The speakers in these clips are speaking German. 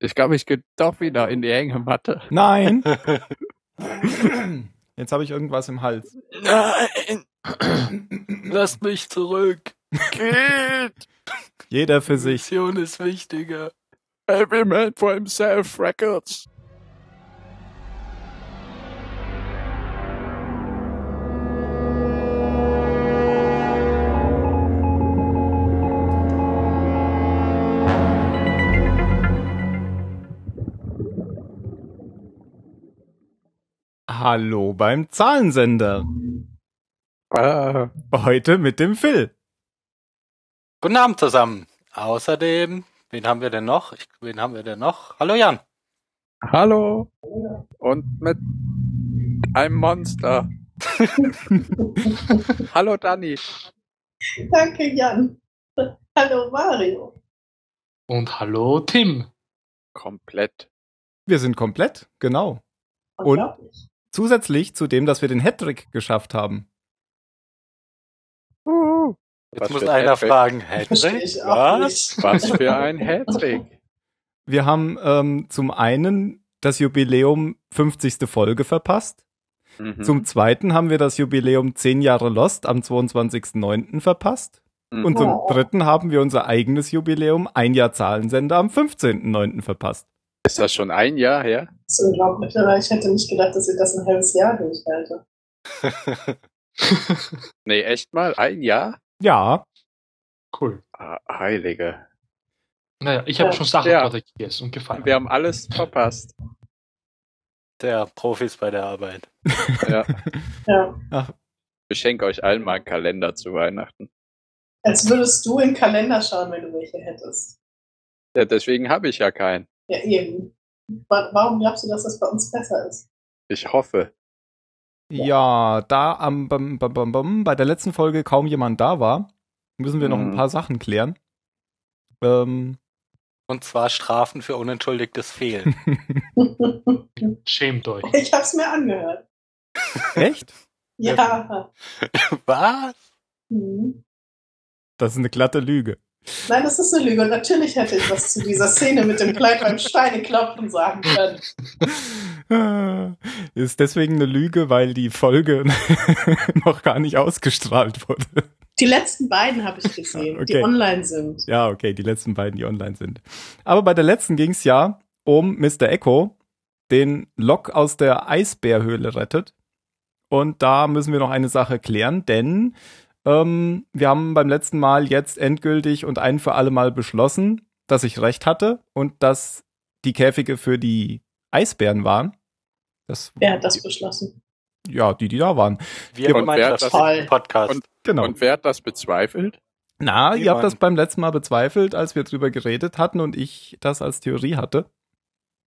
Ich glaube, ich gehe doch wieder in die enge Matte. Nein. Jetzt habe ich irgendwas im Hals. Nein! Lasst mich zurück. Geht! Jeder für sich. Mission ist wichtiger. Every man for himself records. Hallo beim Zahlensender. Ah, Heute mit dem Phil. Guten Abend zusammen. Außerdem, wen haben wir denn noch? Ich, wen haben wir denn noch? Hallo Jan. hallo. Und mit einem Monster. hallo Danny. Danke, Jan. Hallo, Mario. Und hallo Tim. Komplett. Wir sind komplett, genau. Und? Zusätzlich zu dem, dass wir den Hattrick geschafft haben. Uh, Jetzt Was muss einer Hattrick? fragen, auch was? was für ein Hattrick. Wir haben ähm, zum einen das Jubiläum 50. Folge verpasst. Mhm. Zum zweiten haben wir das Jubiläum 10 Jahre Lost am 22.09. verpasst. Mhm. Und zum Oh. dritten haben wir unser eigenes Jubiläum, ein Jahr Zahlensender, am 15.09. verpasst. Ist das schon ein Jahr her? Das ist unglaublich, aber ich hätte nicht gedacht, dass ich das ein halbes Jahr durchhalte. Nee, echt mal? Ein Jahr? Ja, Cool. Ah, Heilige. Naja, ich habe Ja. schon Sachen Ja. gegessen und gefallen. Wir haben alles verpasst. Der Profis bei der Arbeit. Ja. Ja. Ich schenke euch allen mal einen Kalender zu Weihnachten. Als würdest du in den Kalender schauen, wenn du welche hättest. Ja, deswegen habe ich ja keinen. Ja, eben. Wa- Warum glaubst du, dass das bei uns besser ist? Ich hoffe. ja, da am bam, bam, bam, bei der letzten Folge kaum jemand da war, müssen wir noch ein Mhm. paar Sachen klären. Ähm, Und zwar Strafen für unentschuldigtes Fehlen. Schämt euch. ich hab's mir angehört. echt? Ja. was? Hm. Das ist eine glatte Lüge. Nein, das ist eine Lüge. Und natürlich hätte ich was zu dieser Szene mit dem Kleid beim Steineklopfen sagen können. Ist deswegen eine Lüge, weil die Folge noch gar nicht ausgestrahlt wurde. Die letzten beiden habe ich gesehen, die Okay. online sind. Ja, okay, die letzten beiden, die online sind. Aber bei der letzten ging es ja um Mr. Echo, den Lok aus der Eisbärhöhle rettet. Und da müssen wir noch eine Sache klären, denn ähm, wir haben beim letzten Mal jetzt endgültig und ein für alle Mal beschlossen, dass ich recht hatte und dass die Käfige für die Eisbären waren. Das, Wer hat das beschlossen? Ja, die, die da waren. Wir Und wer hat das- Podcast. Und- Genau. Und wer hat das bezweifelt? Na, ihr habt Niemand. das beim letzten Mal bezweifelt, als wir drüber geredet hatten und ich das als Theorie hatte.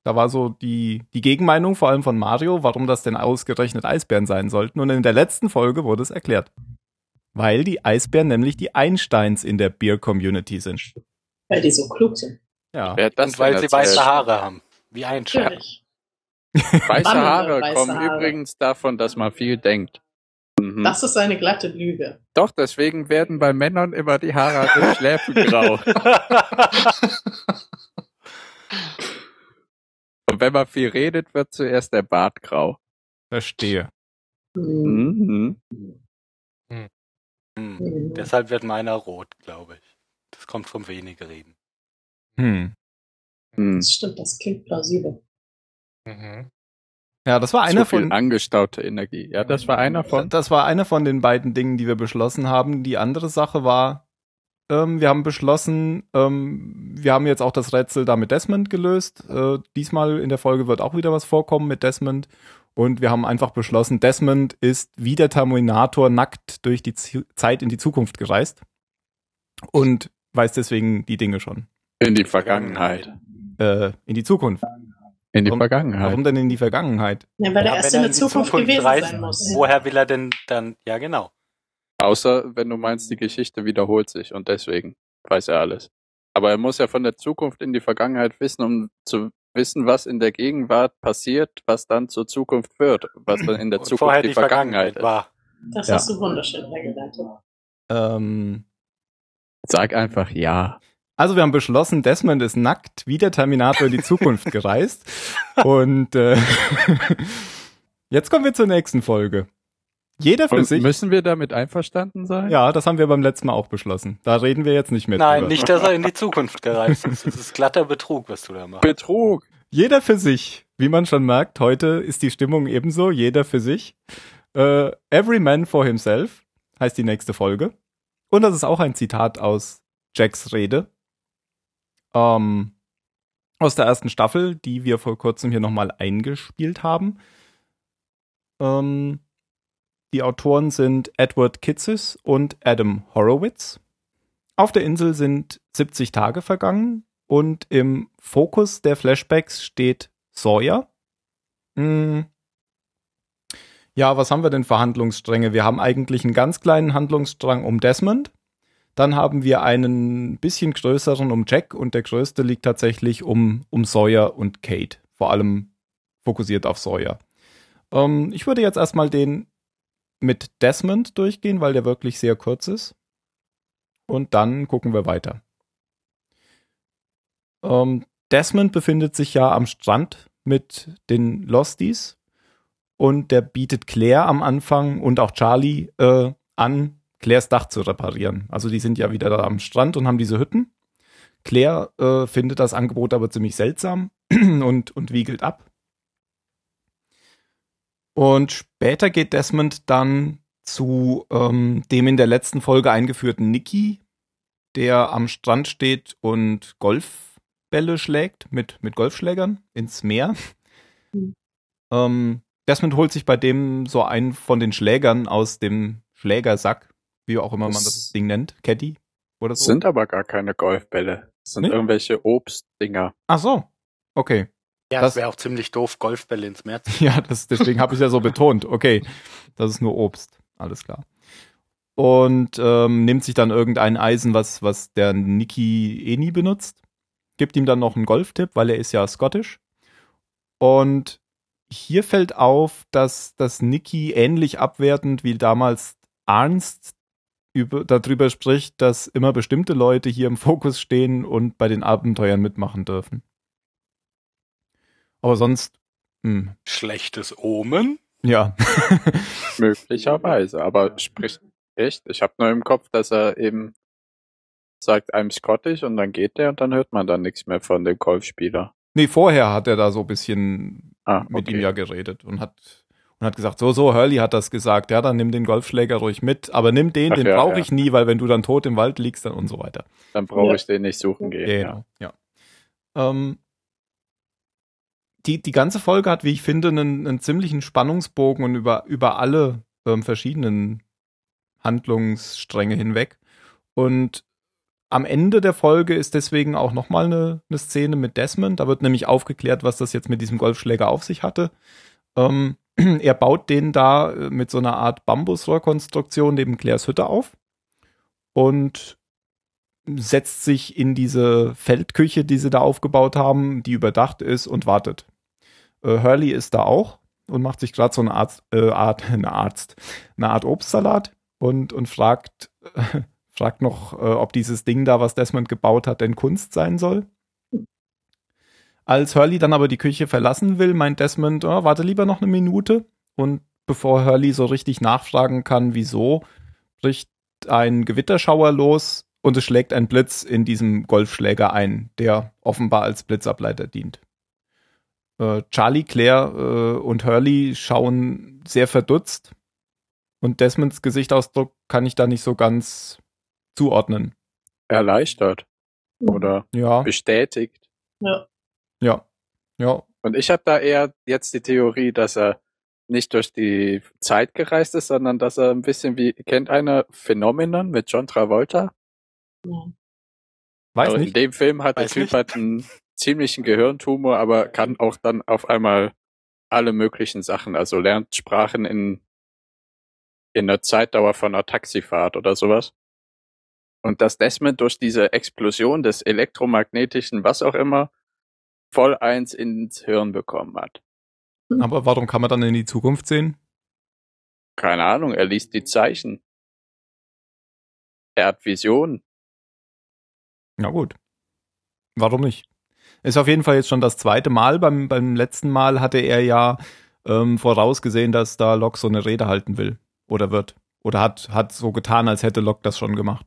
Da war so die, die Gegenmeinung, vor allem von Mario, warum das denn ausgerechnet Eisbären sein sollten. Und in der letzten Folge wurde es erklärt. Weil die Eisbären nämlich die Einsteins in der Beer-Community sind. Weil die so klug sind. Ja. Das Und weil sie weiße Haare haben. Wie ein Schaf. Natürlich. Weiße Haare weiße kommen Haare. übrigens davon, dass man viel denkt. Mhm. Das ist eine glatte Lüge. Doch, deswegen werden bei Männern immer die Haare an den Schläfen grau. Und wenn man viel redet, wird zuerst der Bart grau. Verstehe. Hm. Mhm. Hm. Hm. Deshalb wird meiner rot, glaube ich. Das kommt vom wenig reden. Hm. Mhm. Das stimmt, das klingt plausibel. Mhm. Ja, das war einer Zu viel von. angestaute Energie. Ja, das war einer von. Das war einer von den beiden Dingen, die wir beschlossen haben. Die andere Sache war, ähm, wir haben beschlossen, ähm, wir haben jetzt auch das Rätsel da mit Desmond gelöst. Äh, diesmal in der Folge wird auch wieder was vorkommen mit Desmond. Und wir haben einfach beschlossen, Desmond ist wie der Terminator nackt durch die Z Zeit in die Zukunft gereist. Und weiß deswegen die Dinge schon. In die Vergangenheit. Äh, in die Zukunft. In die Warum- Vergangenheit. Warum denn in die Vergangenheit? Ja, weil er Ja, erst in er der Zukunft, gewesen reist, sein muss. Woher will er denn dann? Ja, genau. Außer wenn du meinst, die Geschichte wiederholt sich und deswegen weiß er alles. Aber er muss ja von der Zukunft in die Vergangenheit wissen, um zu wissen, was in der Gegenwart passiert, was dann zur Zukunft wird, was dann in der Und Zukunft die, die Vergangenheit, Vergangenheit war. Das Ja. hast du wunderschön hergeleitet. Ähm, ist. Sag einfach ja. Also wir haben beschlossen, Desmond ist nackt wie der Terminator in die Zukunft gereist. Und äh, jetzt kommen wir zur nächsten Folge. Jeder für Und sich. müssen wir damit einverstanden sein? Ja, das haben wir beim letzten Mal auch beschlossen. Da reden wir jetzt nicht mehr Nein, drüber. nicht, dass er in die Zukunft gereist ist. Das ist glatter Betrug, was du da machst. Betrug. Jeder für sich. Wie man schon merkt, heute ist die Stimmung ebenso. Jeder für sich. Äh, Every Man for Himself heißt die nächste Folge. Und das ist auch ein Zitat aus Jacks Rede. Ähm, aus der ersten Staffel, die wir vor kurzem hier nochmal eingespielt haben. Ähm, die Autoren sind Edward Kitsis und Adam Horowitz. Auf der Insel sind 70 Tage vergangen und im Fokus der Flashbacks steht Sawyer. Hm. Ja, was haben wir denn für Handlungsstränge? Wir haben eigentlich einen ganz kleinen Handlungsstrang um Desmond. Dann haben wir einen bisschen größeren um Jack und der größte liegt tatsächlich um, um Sawyer und Kate. Vor allem fokussiert auf Sawyer. Ähm, ich würde jetzt erstmal den mit Desmond durchgehen, weil der wirklich sehr kurz ist. Und dann gucken wir weiter. Ähm, Desmond befindet sich ja am Strand mit den Losties und der bietet Claire am Anfang und auch Charlie äh, an, Claires Dach zu reparieren. Also die sind ja wieder da am Strand und haben diese Hütten. Claire äh, findet das Angebot aber ziemlich seltsam und, und wiegelt ab. Und später geht Desmond dann zu ähm, dem in der letzten Folge eingeführten Nicky, der am Strand steht und Golfbälle schlägt mit, mit Golfschlägern ins Meer. Mhm. Ähm, Desmond holt sich bei dem so einen von den Schlägern aus dem Schlägersack, wie auch immer man Das- das Ding nennt, Caddy oder Das so. sind aber gar keine Golfbälle. Das sind Nicht? irgendwelche Obstdinger. Ach so, okay. Ja, Das- wäre auch ziemlich doof, Golfbälle ins Meer zu Ja, das, deswegen habe ich ja so betont. Okay, das ist nur Obst. Alles klar. Und ähm, nimmt sich dann irgendein Eisen, was, was der Niki eh nie benutzt. Gibt ihm dann noch einen Golftipp, weil er ist ja Scottish. Und hier fällt auf, dass das Niki ähnlich abwertend wie damals Ernst über, darüber spricht, dass immer bestimmte Leute hier im Fokus stehen und bei den Abenteuern mitmachen dürfen. Aber sonst, hm, Schlechtes Omen? ja. Möglicherweise. Aber spricht echt. Ich habe nur im Kopf, dass er eben sagt, I'm Scottish und dann geht der und dann hört man dann nichts mehr von dem Golfspieler. Nee, vorher hat er da so ein bisschen Ah, mit okay. ihm ja geredet und hat und hat gesagt, so, so, Hurley hat das gesagt, ja, dann nimm den Golfschläger ruhig mit, aber nimm den, Ach den ja, brauche ja. ich nie, weil wenn du dann tot im Wald liegst, dann und so weiter. Dann brauche Ja. ich den nicht suchen gehen. Genau, ja. Ähm, die, die ganze Folge hat, wie ich finde, einen, einen ziemlichen Spannungsbogen und über, über alle ähm, verschiedenen Handlungsstränge hinweg. Und am Ende der Folge ist deswegen auch nochmal eine, eine Szene mit Desmond. Da wird nämlich aufgeklärt, was das jetzt mit diesem Golfschläger auf sich hatte. Ähm, er baut den da äh, mit so einer Art Bambusrohrkonstruktion neben Claires Hütte auf und setzt sich in diese Feldküche, die sie da aufgebaut haben, die überdacht ist und wartet. Äh, Hurley ist da auch und macht sich gerade so eine Art, äh, Art, eine Arzt, eine Art Obstsalat und, und fragt, fragt noch, äh, ob dieses Ding da, was Desmond gebaut hat, denn Kunst sein soll. Als Hurley dann aber die Küche verlassen will, meint Desmond, oh, warte lieber noch eine Minute. Und bevor Hurley so richtig nachfragen kann, wieso, bricht ein Gewitterschauer los und es schlägt ein Blitz in diesem Golfschläger ein, der offenbar als Blitzableiter dient. Äh, Charlie, Claire äh, und Hurley schauen sehr verdutzt und Desmonds Gesichtsausdruck kann ich da nicht so ganz zuordnen. Erleichtert oder Ja, bestätigt. Ja. ja, ja. Und ich habe da eher jetzt die Theorie, dass er nicht durch die Zeit gereist ist, sondern dass er ein bisschen wie, kennt einer Phenomenon mit John Travolta? Weiß Also in nicht. dem Film hat der Weiß Typ nicht. halt einen ziemlichen Gehirntumor, aber kann auch dann auf einmal alle möglichen Sachen, also lernt Sprachen in, in der Zeitdauer von einer Taxifahrt oder sowas. Und dass Desmond durch diese Explosion des elektromagnetischen, was auch immer, voll eins ins Hirn bekommen hat. Aber warum kann man dann in die Zukunft sehen? Keine Ahnung, er liest die Zeichen. Er hat Visionen. Na gut. Warum nicht? Ist auf jeden Fall jetzt schon das zweite Mal. Beim, beim letzten Mal hatte er ja ähm, vorausgesehen, dass da Locke so eine Rede halten will oder wird. Oder hat, hat so getan, als hätte Locke das schon gemacht.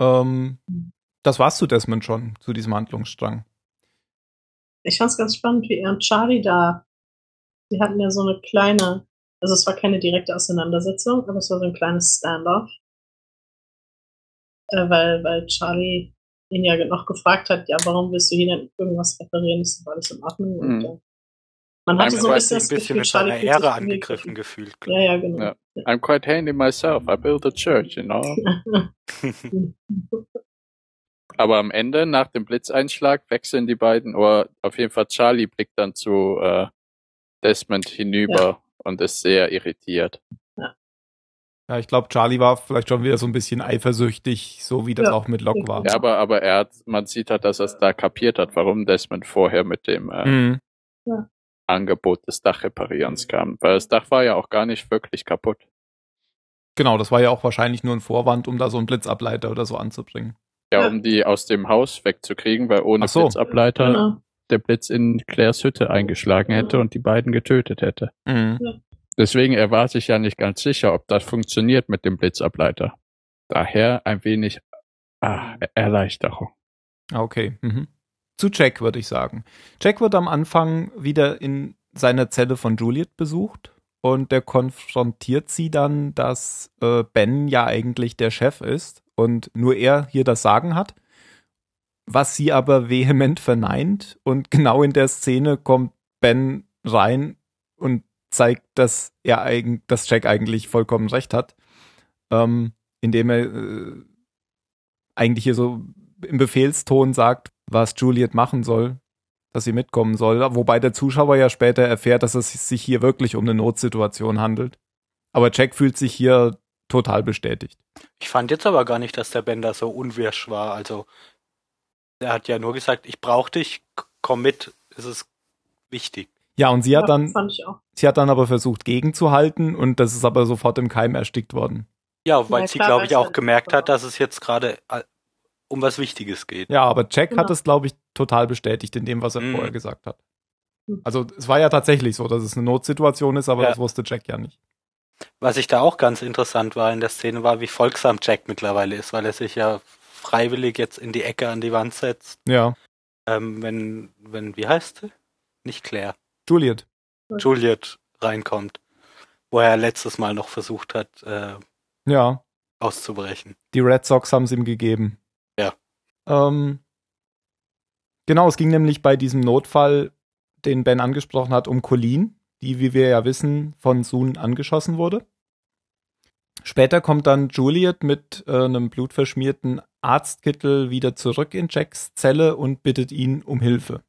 Ähm, das war's zu Desmond schon, zu diesem Handlungsstrang. Ich fand's ganz spannend, wie er und Charlie da, die hatten ja so eine kleine, also es war keine direkte Auseinandersetzung, aber es war so ein kleines Standoff. Äh, weil, weil Charlie ihn ja noch gefragt hat, ja, warum willst du hier denn irgendwas reparieren? Ist doch alles in Ordnung? Und, Mhm. äh, man hatte I'm so ein hat bisschen ein bisschen Gefühl, mit seiner Ehre angegriffen gefühlt. Ja, ja, genau. Ja. I'm quite handy myself. I built a church, you know. Aber am Ende, nach dem Blitzeinschlag, wechseln die beiden, oder auf jeden Fall Charlie blickt dann zu äh, Desmond hinüber und ist sehr irritiert. Ja, ich glaube, Charlie war vielleicht schon wieder so ein bisschen eifersüchtig, so wie das Ja. auch mit Locke war. Ja, aber, aber er hat, man sieht halt, dass er es da kapiert hat, warum Desmond vorher mit dem äh, Mhm. Angebot des Dachreparierens kam. Weil das Dach war ja auch gar nicht wirklich kaputt. Genau, das war ja auch wahrscheinlich nur ein Vorwand, um da so einen Blitzableiter oder so anzubringen. Ja, Ja. um die aus dem Haus wegzukriegen, weil ohne so. Blitzableiter Genau. der Blitz in Claires Hütte eingeschlagen hätte und die beiden getötet hätte. Mhm. Deswegen er war sich ja nicht ganz sicher, ob das funktioniert mit dem Blitzableiter. Daher ein wenig ah, Erleichterung. Ah, Okay. Mhm. Zu Jack würde ich sagen. Jack wird am Anfang wieder in seiner Zelle von Juliet besucht und der konfrontiert sie dann, dass äh, Ben ja eigentlich der Chef ist und nur er hier das Sagen hat. Was sie aber vehement verneint und genau in der Szene kommt Ben rein und zeigt, dass er eigen, dass Jack eigentlich vollkommen recht hat, ähm, indem er äh, eigentlich hier so im Befehlston sagt, was Juliet machen soll, dass sie mitkommen soll, wobei der Zuschauer ja später erfährt, dass es sich hier wirklich um eine Notsituation handelt. Aber Jack fühlt sich hier total bestätigt. Ich fand jetzt aber gar nicht, dass der Bender so unwirsch war. Also, er hat ja nur gesagt, ich brauche dich, komm mit, es ist wichtig. Ja, und sie hat Ja, dann, Fand ich auch. sie hat dann aber versucht gegenzuhalten und das ist aber sofort im Keim erstickt worden. Ja, weil Ja, sie, glaube ich, auch halt- gemerkt hat, dass es jetzt gerade äh, um was Wichtiges geht. Ja, aber Jack hat Genau. es, glaube ich, total bestätigt in dem, was er Mhm. vorher gesagt hat. Mhm. Also es war ja tatsächlich so, dass es eine Notsituation ist, aber Ja. das wusste Jack ja nicht. Was ich da auch ganz interessant war in der Szene, war, wie folgsam Jack mittlerweile ist, weil er sich ja freiwillig jetzt in die Ecke an die Wand setzt. Ja, Ähm, wenn, wenn, wie heißt sie? Nicht Claire. Juliet. Juliet reinkommt. Wo er letztes Mal noch versucht hat, äh, Ja, auszubrechen. Die Red Sox haben es ihm gegeben. Ja. Ähm, genau, es ging nämlich bei diesem Notfall, den Ben angesprochen hat, um Colleen, die, wie wir ja wissen, von Soon angeschossen wurde. Später kommt dann Juliet mit äh, einem blutverschmierten Arztkittel wieder zurück in Jacks Zelle und bittet ihn um Hilfe.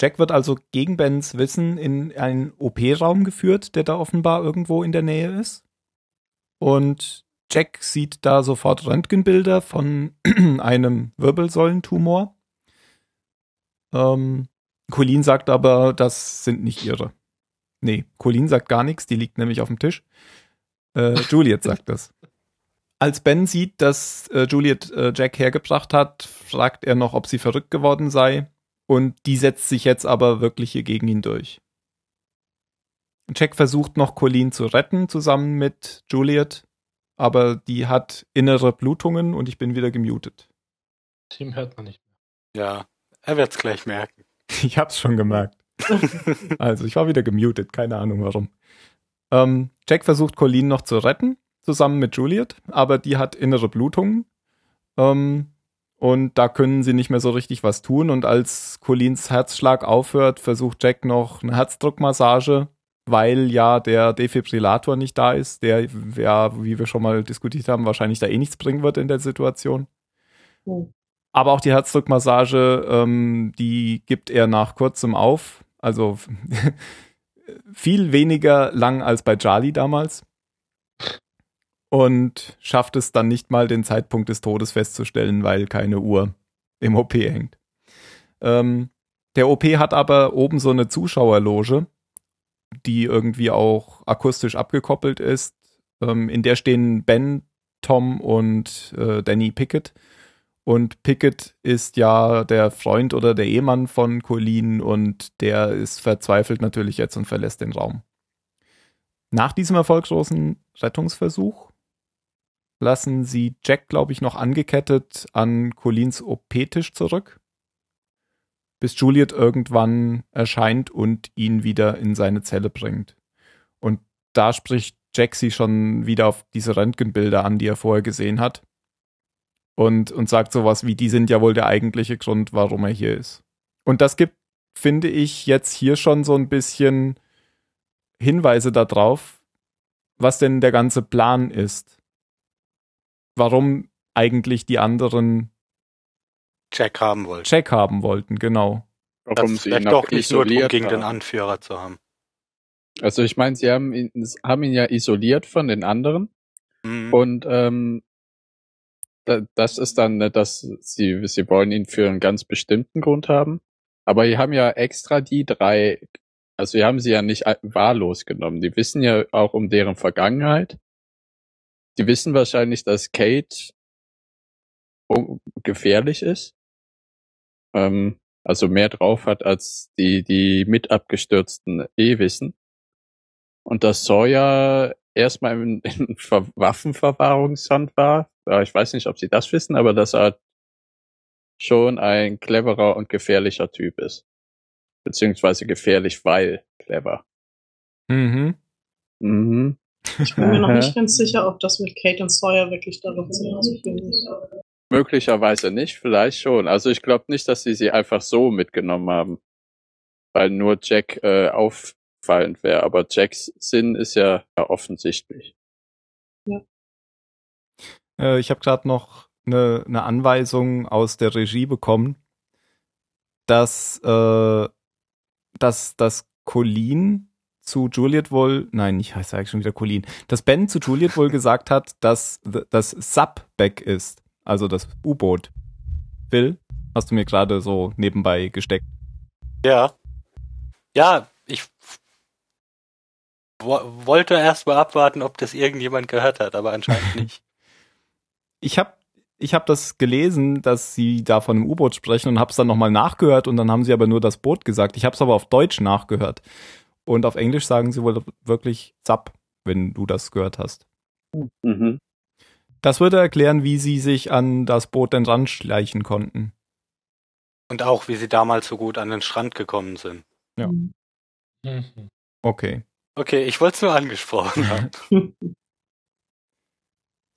Jack wird also gegen Bens Wissen in einen OP-Raum geführt, der da offenbar irgendwo in der Nähe ist. Und Jack sieht da sofort Röntgenbilder von einem Wirbelsäulentumor. Ähm, Colleen sagt aber, das sind nicht ihre. Nee, Colleen sagt gar nichts, die liegt nämlich auf dem Tisch. Äh, Juliet sagt das. Als Ben sieht, dass äh, Juliet äh, Jack hergebracht hat, fragt er noch, ob sie verrückt geworden sei. Und die setzt sich jetzt aber wirklich hier gegen ihn durch. Jack versucht noch Colleen zu retten, zusammen mit Juliet, aber die hat innere Blutungen und ich bin wieder gemutet. Tim hört man nicht Ja, er wird's gleich merken. Ich hab's schon gemerkt. Also, ich war wieder gemutet, keine Ahnung warum. Ähm, Jack versucht Colleen noch zu retten, zusammen mit Juliet, aber die hat innere Blutungen. Ähm, und da können sie nicht mehr so richtig was tun. Und als Colleens Herzschlag aufhört, versucht Jack noch eine Herzdruckmassage, weil ja der Defibrillator nicht da ist, der ja, wie wir schon mal diskutiert haben, wahrscheinlich da eh nichts bringen wird in der Situation. Hm. Aber auch die Herzdruckmassage, ähm, die gibt er nach kurzem auf. Also viel weniger lang als bei Charlie damals. Und schafft es dann nicht mal, den Zeitpunkt des Todes festzustellen, weil keine Uhr im OP hängt. Ähm, der OP hat aber oben so eine Zuschauerloge, die irgendwie auch akustisch abgekoppelt ist. Ähm, in der stehen Ben, Tom und äh, Danny Pickett. Und Pickett ist ja der Freund oder der Ehemann von Colleen und der ist verzweifelt natürlich jetzt und verlässt den Raum. Nach diesem erfolglosen Rettungsversuch lassen sie Jack, glaube ich, noch angekettet an Collins OP-Tisch zurück, bis Juliet irgendwann erscheint und ihn wieder in seine Zelle bringt. Und da spricht Jack sie schon wieder auf diese Röntgenbilder an, die er vorher gesehen hat und, und sagt sowas wie, die sind ja wohl der eigentliche Grund, warum er hier ist. Und das gibt, finde ich, jetzt hier schon so ein bisschen Hinweise darauf, was denn der ganze Plan ist. Warum eigentlich die anderen Jack haben wollten. Jack haben wollten, genau. Warum das sie vielleicht doch nicht nur isoliert gegen den. Anführer zu haben. Also ich meine, sie haben ihn, haben ihn ja isoliert von den anderen Mhm. und ähm, da- das ist dann, ne, dass sie, sie wollen ihn für einen ganz bestimmten Grund haben. Aber die haben ja extra die drei, also wir haben sie ja nicht wahllos genommen. Die wissen ja auch um deren Vergangenheit. Die wissen wahrscheinlich, dass Kate gefährlich ist. Ähm, also mehr drauf hat, als die, die mit abgestürzten eh wissen. Und dass Sawyer erstmal in, in Ver Waffenverwahrungshand war. Ja, ich weiß nicht, ob sie das wissen, aber dass er schon ein cleverer und gefährlicher Typ ist. Beziehungsweise gefährlich, weil clever. Mhm. Mhm. Ich bin mir noch nicht ganz sicher, ob das mit Kate und Sawyer wirklich darauf ist. Möglicherweise nicht, vielleicht schon. Also ich glaube nicht, dass sie sie einfach so mitgenommen haben. Weil nur Jack äh, auffallend wäre. Aber Jacks Sinn ist ja offensichtlich. Äh, ich habe gerade noch eine, eine Anweisung aus der Regie bekommen, dass, äh, dass, dass Colleen zu Juliet wohl, nein, ich heiße eigentlich schon wieder Colleen, dass Ben zu Juliet wohl gesagt hat, dass das Subback ist, also das U-Boot. Phil, hast du mir gerade so nebenbei gesteckt. Ja. Ja, ich wo wollte erst mal abwarten, ob das irgendjemand gehört hat, aber anscheinend nicht. Ich habe ich hab das gelesen, dass sie da von einem U-Boot sprechen und habe es dann nochmal nachgehört und dann haben sie aber nur das Boot gesagt. Ich habe es aber auf Deutsch nachgehört. Und auf Englisch sagen sie wohl wirklich Zap, wenn du das gehört hast. Mhm. Das würde erklären, wie sie sich an das Boot denn ranschleichen konnten. Und auch, wie sie damals so gut an den Strand gekommen sind. Ja. Mhm. Okay. Okay, ich wollte es nur angesprochen haben.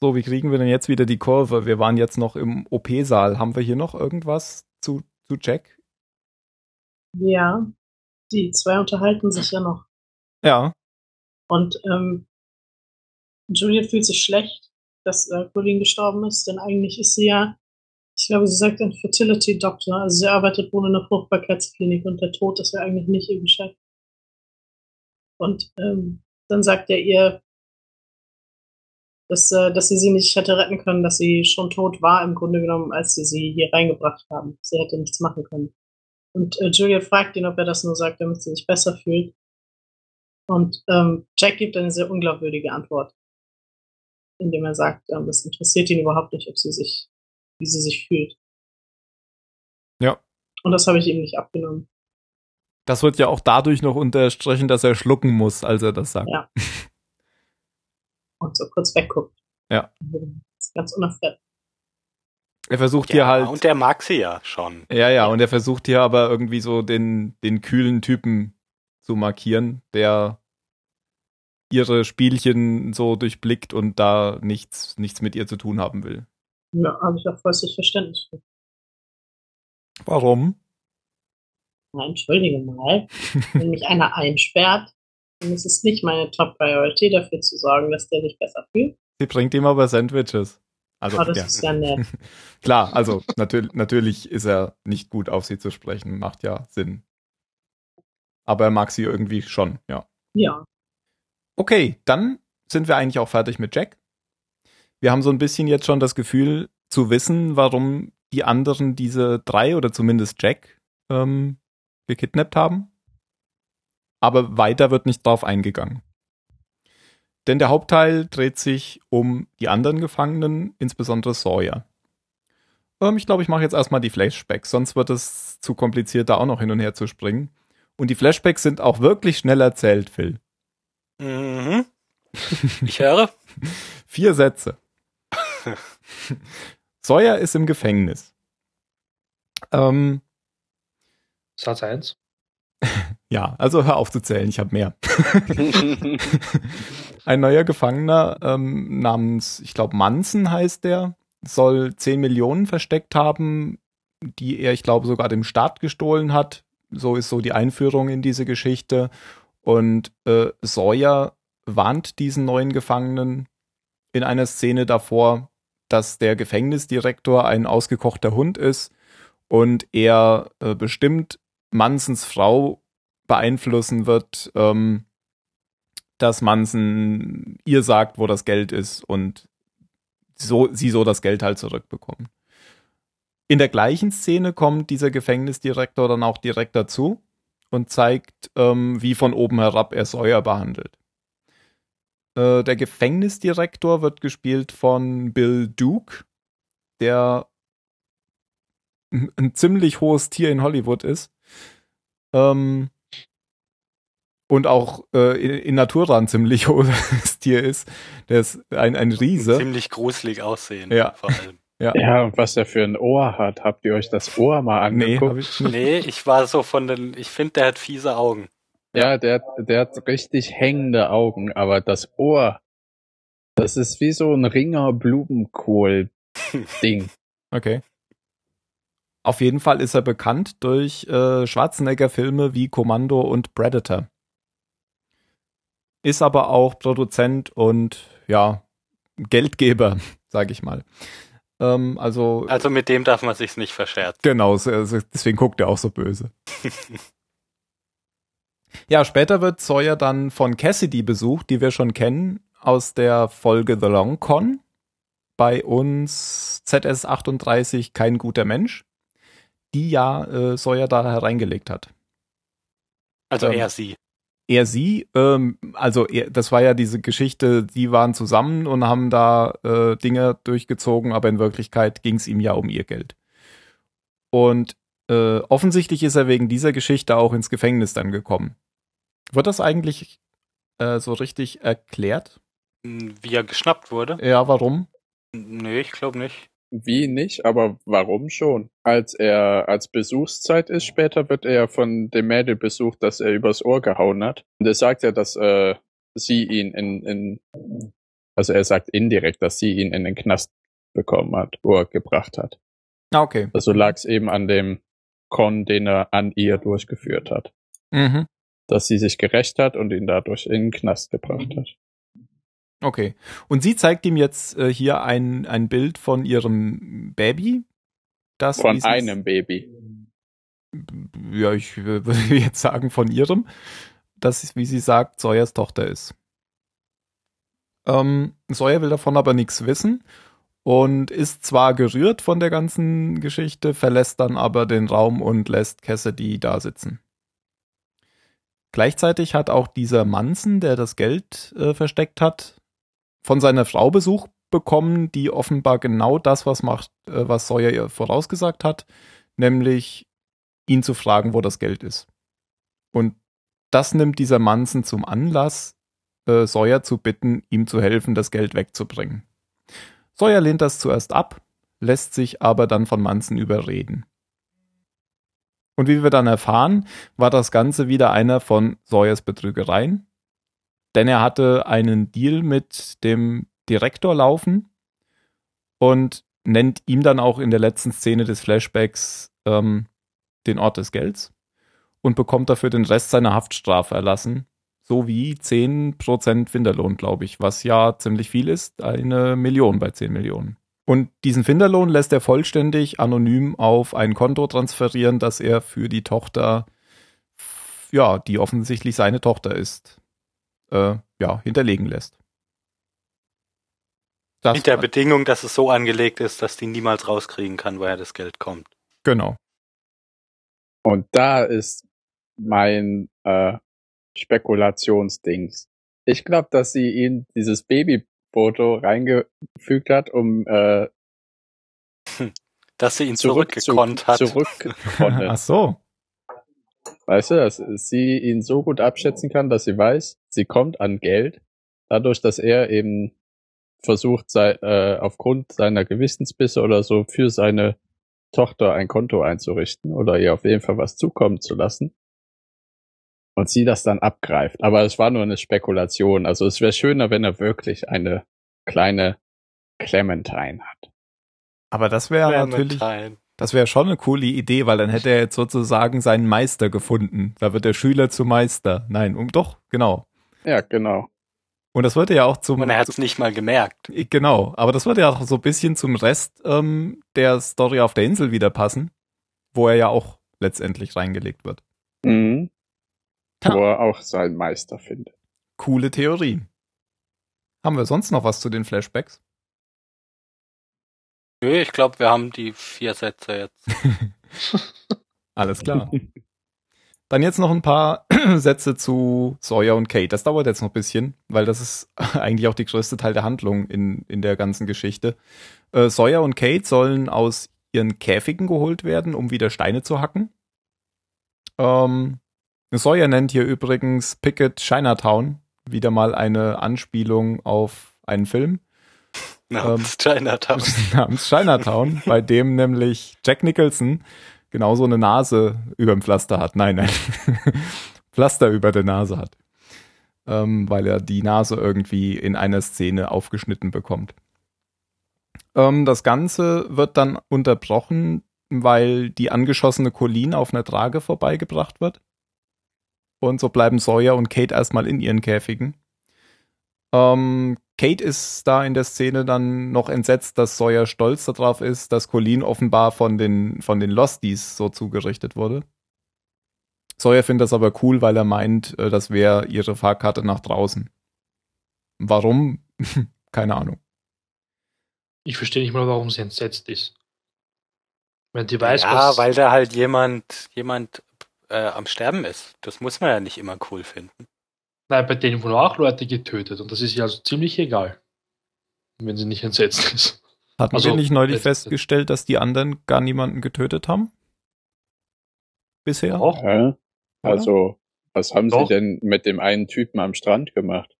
So, wie kriegen wir denn jetzt wieder die Kurve? Wir waren jetzt noch im OP-Saal. Haben wir hier noch irgendwas zu, zu Jack? Ja, die zwei unterhalten sich ja noch. Ja. Und ähm, Juliet fühlt sich schlecht, dass äh, Colleen gestorben ist, denn eigentlich ist sie ja, ich glaube, sie sagt ein Fertility Doctor, also sie arbeitet wohl in einer Fruchtbarkeitsklinik und der Tod ist ja eigentlich nicht ihr Geschäft. Und ähm, dann sagt er ihr, dass, äh, dass sie sie nicht hätte retten können, dass sie schon tot war im Grunde genommen, als sie sie hier reingebracht haben. Sie hätte nichts machen können. Und äh, Juliet fragt ihn, ob er das nur sagt, damit sie sich besser fühlt. Und ähm, Jack gibt eine sehr unglaubwürdige Antwort, indem er sagt, ähm, es interessiert ihn überhaupt nicht, ob sie sich, wie sie sich fühlt. Ja. Und das habe ich ihm nicht abgenommen. Das wird ja auch dadurch noch unterstrichen, dass er schlucken muss, als er das sagt. Ja. Und so kurz wegguckt. Ja. Ganz unerfährt. Er versucht hier halt. und der mag sie ja schon. Ja, ja, und er versucht hier aber irgendwie so den, den kühlen Typen zu markieren, der ihre Spielchen so durchblickt und da nichts, nichts mit ihr zu tun haben will. Ja, habe ich auch vollstes Verständnis. Warum? Na, entschuldige mal. Wenn mich einer einsperrt, dann ist es nicht meine Top-Priority, dafür zu sorgen, dass der sich besser fühlt. Sie bringt ihm aber Sandwiches. Also, das ja. ja. Klar, also natürlich, natürlich ist er nicht gut auf sie zu sprechen, macht ja Sinn. Aber er mag sie irgendwie schon, ja. Ja. Okay, dann sind wir eigentlich auch fertig mit Jack. Wir haben so ein bisschen jetzt schon das Gefühl zu wissen, warum die anderen diese drei oder zumindest Jack ähm, gekidnappt haben. Aber weiter wird nicht drauf eingegangen. Denn der Hauptteil dreht sich um die anderen Gefangenen, insbesondere Sawyer. Ähm, ich glaube, ich mache jetzt erstmal die Flashbacks, sonst wird es zu kompliziert, da auch noch hin und her zu springen. Und die Flashbacks sind auch wirklich schnell erzählt, Phil. Mhm. Ich höre. Vier Sätze. Sawyer ist im Gefängnis. Ähm, Satz 1. ja, also hör auf zu zählen, ich habe mehr. Ein neuer Gefangener ähm, namens, ich glaube, Manson heißt der, soll 10 Millionen versteckt haben, die er, ich glaube, sogar dem Staat gestohlen hat. So ist so die Einführung in diese Geschichte. Und äh, Sawyer warnt diesen neuen Gefangenen in einer Szene davor, dass der Gefängnisdirektor ein ausgekochter Hund ist und er äh, bestimmt Mansons Frau beeinflussen wird, ähm, dass Manson ihr sagt, wo das Geld ist und so, sie so das Geld halt zurückbekommen. In der gleichen Szene kommt dieser Gefängnisdirektor dann auch direkt dazu und zeigt, ähm, wie von oben herab er Sawyer behandelt. Äh, der Gefängnisdirektor wird gespielt von Bill Duke, der ein ziemlich hohes Tier in Hollywood ist. Ähm, und auch äh, in, in Natura ein ziemlich hohes Tier ist. Der ist ein, ein Riese. Ziemlich gruselig aussehen, Ja. vor allem. ja, und was er für ein Ohr hat. Habt ihr euch das Ohr mal Nee, angeguckt? hab ich. Nee, ich war so von den, ich finde, der hat fiese Augen. Ja, der, hat- der hat richtig hängende Augen, aber das Ohr, das ist wie so ein Ringer Blumenkohl-Ding. Okay. Auf jeden Fall ist er bekannt durch äh, Schwarzenegger-Filme wie Kommando und Predator. Ist aber auch Produzent und ja, Geldgeber, sage ich mal. Ähm, also, Also mit dem darf man sich's nicht verscherzen. genau, so- also deswegen guckt er auch so böse. ja, später wird Sawyer dann von Cassidy besucht, die wir schon kennen aus der Folge The Long Con. Bei uns ZS38 kein guter Mensch, die ja äh, Sawyer da hereingelegt hat. Also Ähm, er sie. Er sie, ähm, also er, das war ja diese Geschichte, die waren zusammen und haben da äh, Dinge durchgezogen, aber in Wirklichkeit ging es ihm ja um ihr Geld. Und äh, offensichtlich ist er wegen dieser Geschichte auch ins Gefängnis dann gekommen. Wird das eigentlich äh, so richtig erklärt? Wie er geschnappt wurde? Ja, warum? Nee, ich glaube nicht. Wie nicht, aber warum schon? Als er als Besuchszeit ist, später wird er von dem Mädel besucht, das er übers Ohr gehauen hat. Und er sagt ja, dass äh, sie ihn in, in also er sagt indirekt, dass sie ihn in den Knast bekommen hat, wo er gebracht hat. Ah, okay. Also lag es eben an dem Con, den er an ihr durchgeführt hat. Mhm. Dass sie sich gerecht hat und ihn dadurch in den Knast gebracht hat. Okay. Und sie zeigt ihm jetzt äh, hier ein, ein Bild von ihrem Baby. Das Von einem Baby. ja, ich äh, würde jetzt sagen von ihrem, dass, es, wie sie sagt, Sawyers Tochter ist. Ähm, Sawyer will davon aber nichts wissen und ist zwar gerührt von der ganzen Geschichte, verlässt dann aber den Raum und lässt Cassidy da sitzen. Gleichzeitig hat auch dieser Manson, der das Geld äh, versteckt hat, von seiner Frau Besuch bekommen, die offenbar genau das, was macht, äh, was Sawyer ihr vorausgesagt hat, nämlich ihn zu fragen, wo das Geld ist. Und das nimmt dieser Manson zum Anlass, äh, Sawyer zu bitten, ihm zu helfen, das Geld wegzubringen. Sawyer lehnt das zuerst ab, lässt sich aber dann von Manson überreden. Und wie wir dann erfahren, war das Ganze wieder einer von Sawyers Betrügereien, denn er hatte einen Deal mit dem Direktor laufen und nennt ihm dann auch in der letzten Szene des Flashbacks ähm, den Ort des Gelds und bekommt dafür den Rest seiner Haftstrafe erlassen, sowie 10% Finderlohn, glaube ich, was ja ziemlich viel ist, eine Million bei 10 Millionen. Und diesen Finderlohn lässt er vollständig anonym auf ein Konto transferieren, das er für die Tochter, ja, die offensichtlich seine Tochter ist, äh, ja, hinterlegen lässt. Das Mit der Bedingung, dass es so angelegt ist, dass die niemals rauskriegen kann, woher das Geld kommt. genau. Und da ist mein äh, Spekulationsdings. Ich glaube, dass sie ihn dieses Babyfoto reingefügt hat, um äh, Dass sie ihn zurück, zurückgekonnt hat. zurückgekonnt. Ach so. Weißt du, dass sie ihn so gut abschätzen kann, dass sie weiß, sie kommt an Geld, dadurch, dass er eben versucht, sei, äh, aufgrund seiner Gewissensbisse oder so für seine Tochter ein Konto einzurichten oder ihr auf jeden Fall was zukommen zu lassen. Und sie das dann abgreift. Aber es war nur eine Spekulation. Also es wäre schöner, wenn er wirklich eine kleine Clementine hat. Aber das wäre natürlich, das wäre schon eine coole Idee, weil dann hätte er jetzt sozusagen seinen Meister gefunden. Da wird der Schüler zu Meister. Nein, um doch, genau. Ja, genau. Und das würde ja auch zum Und er hat es nicht mal gemerkt. Genau, aber das würde ja auch so ein bisschen zum Rest ähm, der Story auf der Insel wieder passen, wo er ja auch letztendlich reingelegt wird. Mhm. Wo er auch seinen Meister findet. Coole Theorie. Haben wir sonst noch was zu den Flashbacks? Nö, ich glaube, wir haben die vier Sätze jetzt. Alles klar. Dann jetzt noch ein paar Sätze zu Sawyer und Kate. Das dauert jetzt noch ein bisschen, weil das ist eigentlich auch die größte Teil der Handlung in, in der ganzen Geschichte. Äh, Sawyer und Kate sollen aus ihren Käfigen geholt werden, um wieder Steine zu hacken. Ähm, Sawyer nennt hier übrigens Pickett Chinatown, wieder mal eine Anspielung auf einen Film Namens Chinatown. namens Chinatown, bei dem nämlich Jack Nicholson genauso eine Nase über dem Pflaster hat. Nein, nein. Pflaster über der Nase hat. Ähm, weil er die Nase irgendwie in einer Szene aufgeschnitten bekommt. Ähm, das Ganze wird dann unterbrochen, weil die angeschossene Colleen auf einer Trage vorbeigebracht wird. Und so bleiben Sawyer und Kate erstmal in ihren Käfigen. Ähm, Kate ist da in der Szene dann noch entsetzt, dass Sawyer stolz darauf ist, dass Colleen offenbar von den, von den Losties so zugerichtet wurde. Sawyer findet das aber cool, weil er meint, äh, das wäre ihre Fahrkarte nach draußen. Warum? Keine Ahnung. Ich verstehe nicht mal, warum sie entsetzt ist. Wenn die weiß, ja, was. weil da halt jemand, jemand äh, am Sterben ist. Das muss man ja nicht immer cool finden. Nein, bei denen wurden auch Leute getötet und das ist ja also ziemlich egal. Wenn sie nicht entsetzt ist. Hatten Also, wir nicht neulich jetzt- festgestellt, dass die anderen gar niemanden getötet haben? Bisher? Auch Ja. Also, was haben Doch. sie denn mit dem einen Typen am Strand gemacht?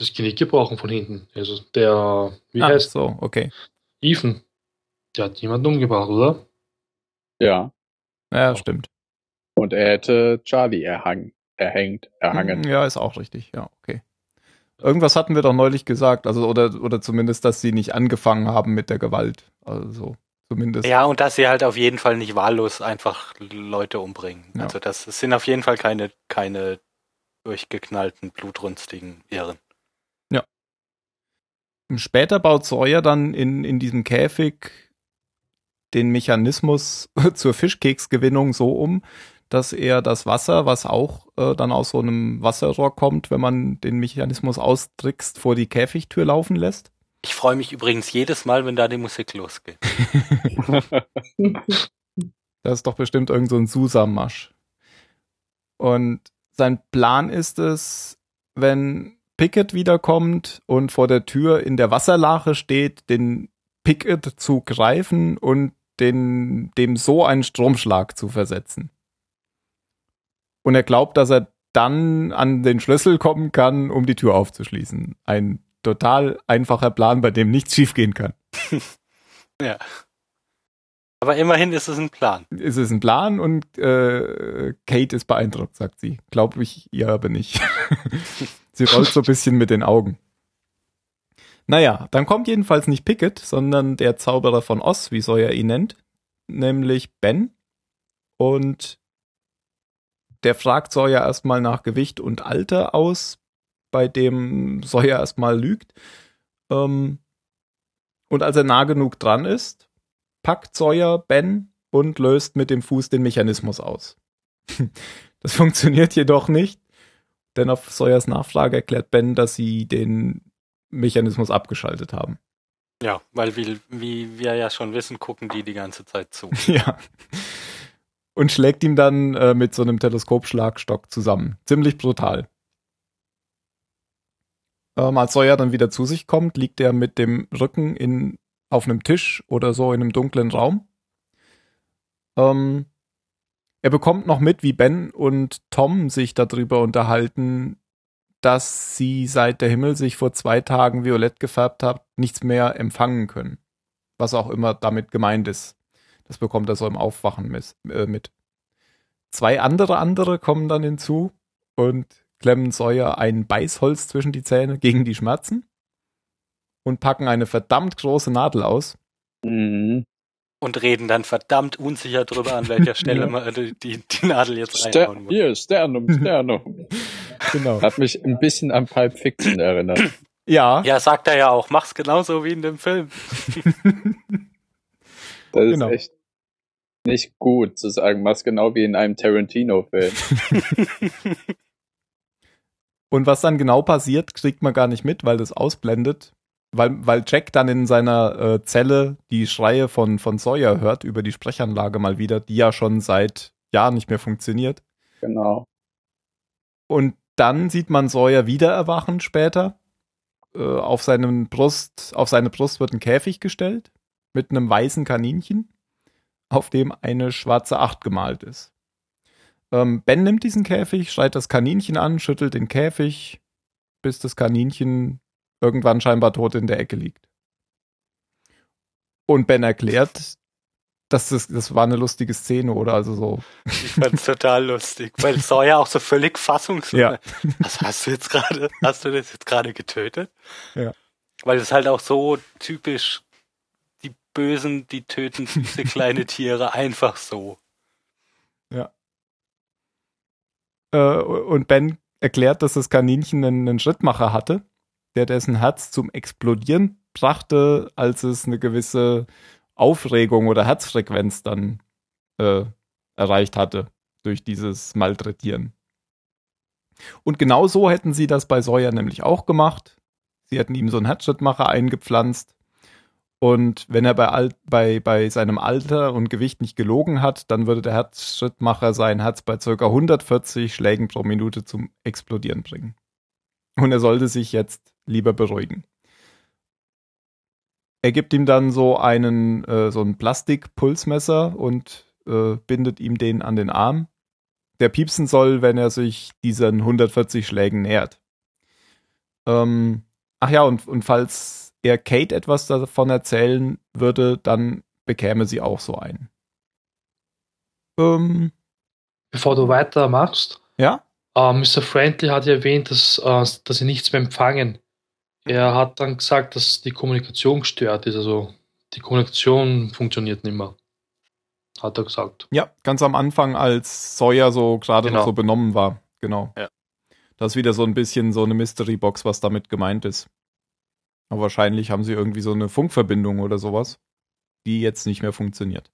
das Genick gebrochen von hinten. Also der, wie ah, heißt so, okay. Ethan? Der hat jemanden umgebracht, oder? Ja. Ja, stimmt. Und er hätte Charlie erhangen, erhängt, erhangen. Ja, ist auch richtig. Ja, okay. Irgendwas hatten wir doch neulich gesagt, also oder oder zumindest, dass sie nicht angefangen haben mit der Gewalt. Also zumindest. Ja, und dass sie halt auf jeden Fall nicht wahllos einfach Leute umbringen. Ja. Also das, es sind auf jeden Fall keine, keine durchgeknallten, blutrünstigen Irren. Später baut Sawyer dann in, in diesem Käfig den Mechanismus zur Fischkeksgewinnung so um, dass er das Wasser, was auch äh, dann aus so einem Wasserrohr kommt, wenn man den Mechanismus austrickst, vor die Käfigtür laufen lässt. Ich freue mich übrigens jedes Mal, wenn da die Musik losgeht. Das ist doch bestimmt irgend so ein Susamasch. Und sein Plan ist es, wenn Pickett wiederkommt und vor der Tür in der Wasserlache steht, den Pickett zu greifen und den, dem so einen Stromschlag zu versetzen. Und er glaubt, dass er dann an den Schlüssel kommen kann, um die Tür aufzuschließen. Ein total einfacher Plan, bei dem nichts schiefgehen kann. Ja. Aber immerhin ist es ein Plan. Es ist ein Plan und äh, Kate ist beeindruckt, sagt sie. Glaube ich ihr aber nicht. sie rollt so ein bisschen mit den Augen. Naja, dann kommt jedenfalls nicht Pickett, sondern der Zauberer von Oz, wie Sawyer ihn nennt, nämlich Ben. Und der fragt Sawyer erstmal nach Gewicht und Alter aus, bei dem Sawyer erstmal lügt. Ähm, und als er nah genug dran ist, packt Sawyer Ben und löst mit dem Fuß den Mechanismus aus. Das funktioniert jedoch nicht, denn auf Sawyers Nachfrage erklärt Ben, dass sie den Mechanismus abgeschaltet haben. Ja, weil wie, wie wir ja schon wissen, gucken die die ganze Zeit zu. ja. Und schlägt ihm dann äh, mit so einem Teleskopschlagstock zusammen. Ziemlich brutal. Ähm, als Sawyer dann wieder zu sich kommt, liegt er mit dem Rücken in, auf einem Tisch oder so in einem dunklen Raum. Ähm, er bekommt noch mit, wie Ben und Tom sich darüber unterhalten, dass sie seit der Himmel sich vor zwei Tagen violett gefärbt hat, nichts mehr empfangen können. Was auch immer damit gemeint ist. Das bekommt er so im Aufwachen äh, mit. Zwei andere andere kommen dann hinzu und klemmen Sawyer ein Beißholz zwischen die Zähne gegen die Schmerzen und packen eine verdammt große Nadel aus. Mhm. Und reden dann verdammt unsicher drüber, an welcher Stelle Ja. man die, die, die Nadel jetzt Ster reinhauen muss. hier, Sternum, Sternum. Genau. Hat mich ein bisschen an Pulp Fiction erinnert. Ja, Ja, sagt er ja auch. Mach's genauso wie in dem Film. Das ist Genau. echt nicht gut zu sagen, mach's genau wie in einem Tarantino-Film. Und was dann genau passiert, kriegt man gar nicht mit, weil das ausblendet. Weil, weil Jack dann in seiner äh, Zelle die Schreie von, von Sawyer hört über die Sprechanlage mal wieder, die ja schon seit Jahren nicht mehr funktioniert. Genau. Und dann sieht man Sawyer wieder erwachen später. Äh, auf, seinem Brust, auf seine Brust wird ein Käfig gestellt mit einem weißen Kaninchen, auf dem eine schwarze Acht gemalt ist. Ähm, ben nimmt diesen Käfig, schreit das Kaninchen an, schüttelt den Käfig, bis das Kaninchen irgendwann scheinbar tot in der Ecke liegt. Und Ben erklärt, dass das, das war eine lustige Szene, oder? Also so. Ich fand's total lustig, weil Sawyer auch so völlig fassungslos. Ja. Was hast du jetzt gerade? Hast du das jetzt gerade getötet? Ja. Weil es halt auch so typisch, Bösen, die töten diese kleine Tiere einfach so. Äh, und Ben erklärt, dass das Kaninchen einen, einen Schrittmacher hatte, der dessen Herz zum Explodieren brachte, als es eine gewisse Aufregung oder Herzfrequenz dann äh, erreicht hatte durch dieses Malträtieren. Und genau so hätten sie das bei Sawyer nämlich auch gemacht. Sie hätten ihm so einen Herzschrittmacher eingepflanzt. Und wenn er bei, Al bei, bei seinem Alter und Gewicht nicht gelogen hat, dann würde der Herzschrittmacher sein Herz bei ca. 140 Schlägen pro Minute zum Explodieren bringen. Und er sollte sich jetzt lieber beruhigen. Er gibt ihm dann so einen äh, so ein Plastikpulsmesser und äh, bindet ihm den an den Arm, der piepsen soll, wenn er sich diesen 140 Schlägen nähert. Ähm, ach ja, und, und falls er Kate etwas davon erzählen würde, dann bekäme sie auch so einen. Ähm, Bevor du weitermachst, ja? äh, Mr. Friendly hat ja erwähnt, dass, äh, dass sie nichts mehr empfangen. Er hat dann gesagt, dass die Kommunikation gestört ist, also die Kommunikation funktioniert nicht mehr. Hat er gesagt. Ja, ganz am Anfang, als Sawyer so gerade Genau. noch so benommen war. Genau. Ja. Das ist wieder so ein bisschen so eine Mystery-Box, was damit gemeint ist. Aber wahrscheinlich haben sie irgendwie so eine Funkverbindung oder sowas, die jetzt nicht mehr funktioniert.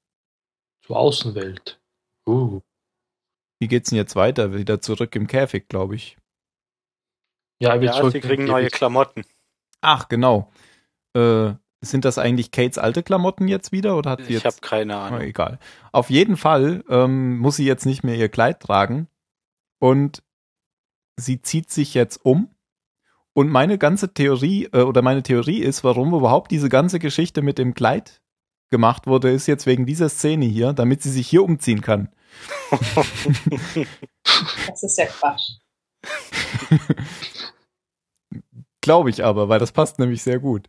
Zur Außenwelt. Uh. Wie geht's denn jetzt weiter? Wieder zurück im Käfig, glaube ich. Ja, wird Ja, sie kriegen neue. Klamotten. Ach, genau. Äh, sind das eigentlich Kates alte Klamotten jetzt wieder oder hat sie Ich jetzt? habe keine Ah, Ahnung. egal. Auf jeden Fall ähm, muss sie jetzt nicht mehr ihr Kleid tragen und sie zieht sich jetzt um. Und meine ganze Theorie äh, oder meine Theorie ist, warum überhaupt diese ganze Geschichte mit dem Kleid gemacht wurde, ist jetzt wegen dieser Szene hier, damit sie sich hier umziehen kann. Das ist ja Quatsch. Glaube ich aber, weil das passt nämlich sehr gut.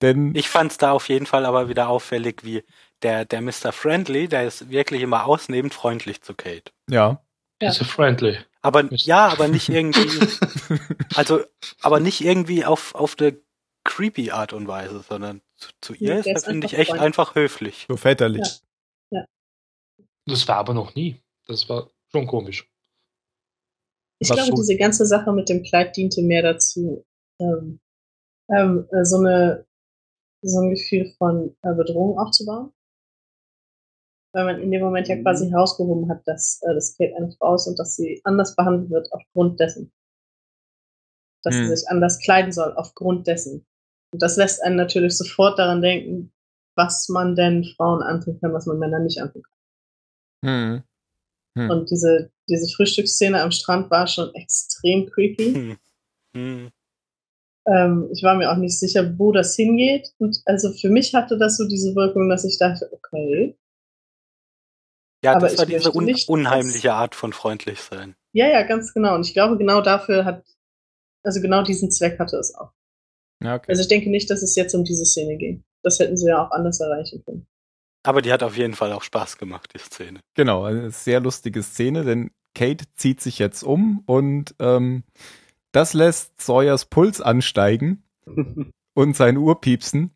Denn Ich fand's da auf jeden Fall aber wieder auffällig, wie der, der Mr. Friendly, der ist wirklich immer ausnehmend freundlich zu Kate. ja, Ja. Ist er friendly. Aber Mist. ja, aber nicht irgendwie, also, aber nicht irgendwie auf, auf eine creepy Art und Weise, sondern zu, zu ihr Nee, ist der ist finde ich, echt freundlich. einfach höflich. so väterlich. Das war aber noch nie. Das war schon komisch. Ich Was glaube, so- diese ganze Sache mit dem Kleid diente mehr dazu, ähm, ähm, äh, so, eine, so ein Gefühl von äh, Bedrohung aufzubauen. Weil man in dem Moment ja quasi herausgehoben hat, dass äh, das Kate eine Frau ist und dass sie anders behandelt wird aufgrund dessen. Dass Hm. sie sich anders kleiden soll aufgrund dessen. Und das lässt einen natürlich sofort daran denken, was man denn Frauen antun kann, was man Männern nicht antun kann. Hm. Hm. Und diese, diese Frühstücksszene am Strand war schon extrem creepy. Hm. Hm. Ähm, ich war mir auch nicht sicher, wo das hingeht. Und also für mich hatte das so diese Wirkung, dass ich dachte, okay, Ja, Aber das war diese un nicht, unheimliche Art von freundlich sein. Ja, ja, ganz genau. Und ich glaube, genau dafür hat, also genau diesen Zweck hatte es auch. Ja, okay. Also ich denke nicht, dass es jetzt um diese Szene ging. Das hätten sie ja auch anders erreichen können. Aber die hat auf jeden Fall auch Spaß gemacht, die Szene. Genau, eine sehr lustige Szene, denn Kate zieht sich jetzt um und ähm, das lässt Sawyers Puls ansteigen und sein Uhr piepsen.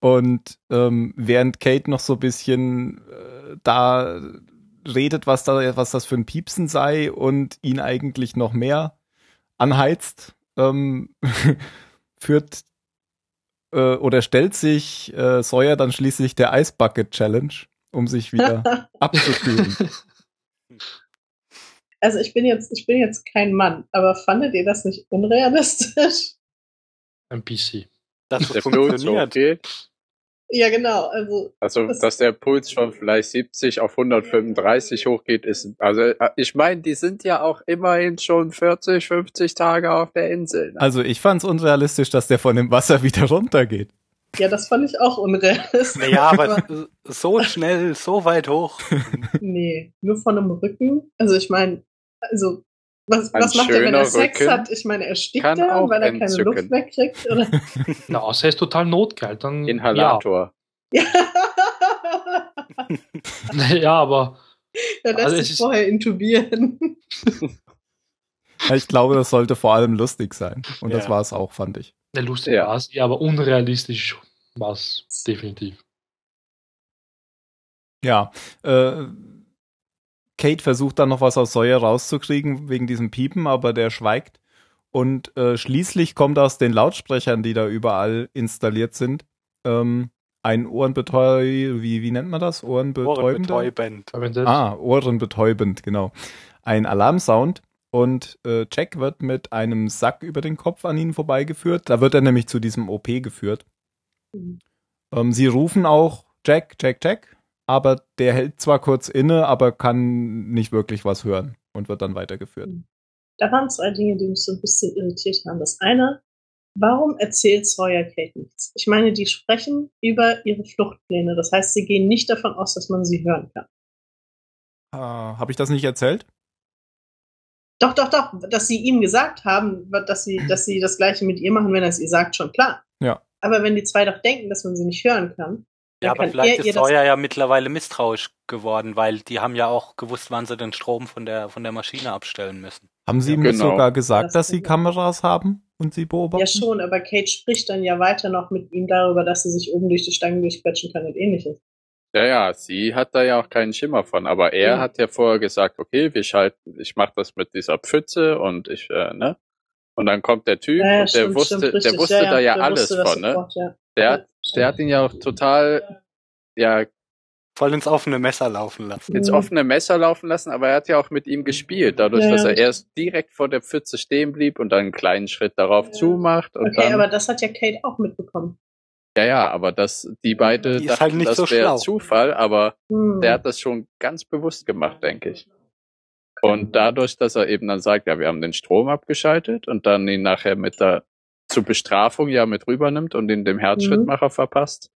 Und ähm, während Kate noch so ein bisschen äh, da redet, was da, was das für ein Piepsen sei und ihn eigentlich noch mehr anheizt, ähm, führt äh, oder stellt sich äh, Sawyer dann schließlich der Ice Bucket Challenge, um sich wieder abzukühlen. Also ich bin jetzt, ich bin jetzt kein Mann, aber fandet ihr das nicht unrealistisch? Ein bisschen. Das Der Puls hochgeht. Ja, genau. Also Also, Das- dass der Puls von vielleicht 70 auf 135 hochgeht, ist, also, äh, ich meine, die sind ja auch immerhin schon 40, 50 Tage auf der Insel. ne? Also ich fand es unrealistisch, dass der von dem Wasser wieder runtergeht. ja, das fand ich auch unrealistisch. Naja, aber so schnell, so weit hoch. nee, nur von einem Rücken. Also ich meine, also was, was macht er, wenn er Sex Rücken hat? Ich meine, erstickt er, auch weil er keine entzücken. Luft mehr kriegt? Oder? Na, außer er ist total notgeil. Dann, Inhalator. ja. Ja. ja, aber er lässt Also sich ist- vorher intubieren. Ja, Ich glaube, das sollte vor allem lustig sein. Und das Ja. war es auch, fand ich. ne, lustig Ja. war es. Ja, aber unrealistisch war es definitiv. Ja, äh, Kate versucht dann noch was aus Sawyer rauszukriegen wegen diesem Piepen, aber der schweigt. Und äh, schließlich kommt aus den Lautsprechern, die da überall installiert sind, ähm, ein Ohrenbetäu, wie, wie nennt man das? Ohrenbetäubend. Das, Ah, ohrenbetäubend, genau. Ein Alarmsound und äh, Jack wird mit einem Sack über den Kopf an ihnen vorbeigeführt. Da wird er nämlich zu diesem OP geführt. Mhm. Ähm, sie rufen auch Jack, Jack, Jack, aber der hält zwar kurz inne, aber kann nicht wirklich was hören und wird dann weitergeführt. Da waren zwei Dinge, die mich so ein bisschen irritiert haben. Das eine, warum erzählt Sawyer Kate nichts? Ich meine, die sprechen über ihre Fluchtpläne. Das heißt, sie gehen nicht davon aus, dass man sie hören kann. Äh, Habe ich das nicht erzählt? Doch, doch, doch, dass sie ihm gesagt haben, dass sie, dass sie das Gleiche mit ihr machen, wenn er es ihr sagt, schon klar. Ja. Aber wenn die zwei doch denken, dass man sie nicht hören kann, Ja, aber vielleicht ist Sawyer ja mittlerweile misstrauisch geworden, weil die haben ja auch gewusst, wann sie den Strom von der, von der Maschine abstellen müssen. Haben sie Ja, ihm genau. sogar gesagt, Das dass sie. Kameras haben und sie beobachten? Ja, schon, aber Kate spricht dann ja weiter noch mit ihm darüber, dass sie sich oben durch die Stangen durchquetschen kann und ähnliches. Ja, ja, sie hat da ja auch keinen Schimmer von, aber er Ja. hat ja vorher gesagt, okay, wir schalten, ich mach das mit dieser Pfütze und ich, äh, ne? Und dann kommt der Typ Ja, ja, und der stimmt, wusste, stimmt, der wusste Ja, da ja alles von, ne? Der hat, Ja, der hat ihn ja auch total, ja, Voll ins offene Messer laufen lassen. ins offene Messer laufen lassen, aber er hat ja auch mit ihm gespielt, dadurch, Ja, dass er erst direkt vor der Pfütze stehen blieb und dann einen kleinen Schritt darauf Ja. zumacht und Okay, dann, aber das hat ja Kate auch mitbekommen. ja, ja, aber das, die beide Die ist dachten, halt nicht das so wäre. Zufall, aber Hm. der hat das schon ganz bewusst gemacht, denke ich. Und dadurch, dass er eben dann sagt, ja, wir haben den Strom abgeschaltet und dann ihn nachher mit der zur Bestrafung ja mit rübernimmt und ihn dem Herzschrittmacher verpasst,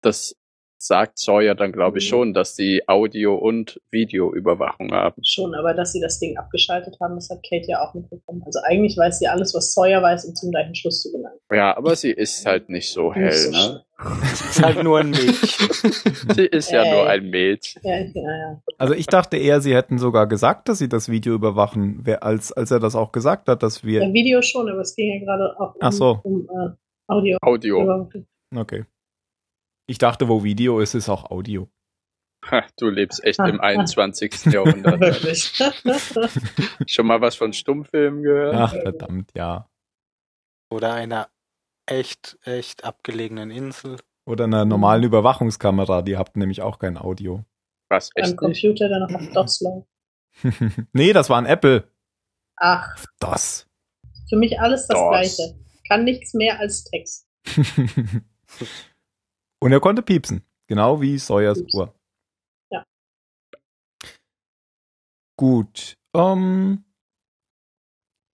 das sagt Sawyer dann, glaube ich, Mhm. schon, dass die Audio- und Videoüberwachung haben. Schon, aber dass sie das Ding abgeschaltet haben, das hat Kate ja auch mitbekommen. Also eigentlich weiß sie alles, was Sawyer weiß, um zum gleichen Schluss zu gelangen. Ja, aber sie ist halt nicht so hell, Nicht so ne? Das ist halt nur ein Mädchen. Sie ist ja Ey. nur ein Mädchen. Ja, ja, ja. Also ich dachte eher, sie hätten sogar gesagt, dass sie das Video überwachen, als, als er das auch gesagt hat, dass wir. Ja, Video schon, aber es ging ja gerade auch um, Ach so. um äh, Audio. Audio. Okay. Ich dachte, wo Video ist, ist auch Audio. Ha, Du lebst echt im Ah, ah. 21. Jahrhundert. Wirklich. Schon mal was von Stummfilmen gehört? Ach, verdammt, ja. Oder einer echt, echt abgelegenen Insel. Oder einer normalen Überwachungskamera, die habt nämlich auch kein Audio. Was, Ein echt nicht? Computer, der noch auf DOS läuft. nee, das war ein Apple. Ach, DOS. für mich alles das DOS. Gleiche. Kann nichts mehr als Text. Und er konnte piepsen. Genau wie Sawyers Piepsen. Uhr. Ja. Gut. Ähm,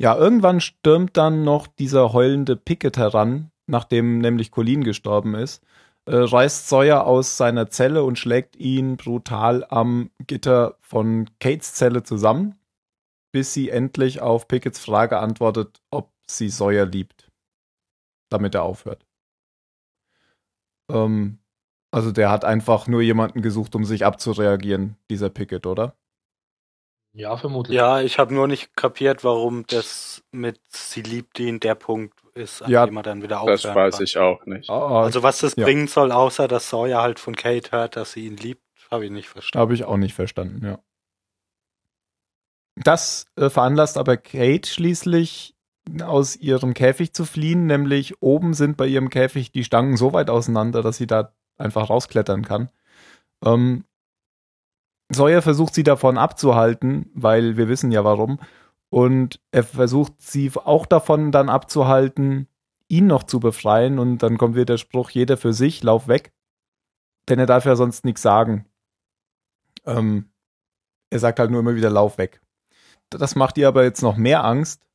ja, irgendwann stürmt dann noch dieser heulende Pickett heran, nachdem nämlich Colleen gestorben ist. äh, reißt Sawyer aus seiner Zelle und schlägt ihn brutal am Gitter von Kates Zelle zusammen, bis sie endlich auf Pickets Frage antwortet, ob sie Sawyer liebt, damit er aufhört. Ähm, also der hat einfach nur jemanden gesucht, um sich abzureagieren, dieser Pickett, oder? Ja, vermutlich. Ja, ich habe nur nicht kapiert, warum das mit sie liebt ihn der Punkt ist, an Ja, dem er dann wieder aufhören Das weiß kann. ich auch nicht. Ah, Also was das Ja. bringen soll, außer dass Sawyer halt von Kate hört, dass sie ihn liebt, habe ich nicht verstanden. Habe ich auch nicht verstanden, ja. Das äh, veranlasst aber Kate schließlich aus ihrem Käfig zu fliehen, nämlich oben sind bei ihrem Käfig die Stangen so weit auseinander, dass sie da einfach rausklettern kann. Ähm, Sawyer versucht sie davon abzuhalten, weil wir wissen ja warum. Und er versucht sie auch davon dann abzuhalten, ihn noch zu befreien. Und dann kommt wieder der Spruch, jeder für sich, lauf weg. Denn er darf ja sonst nichts sagen. Ähm, er sagt halt nur immer wieder, lauf weg. Das macht ihr aber jetzt noch mehr Angst.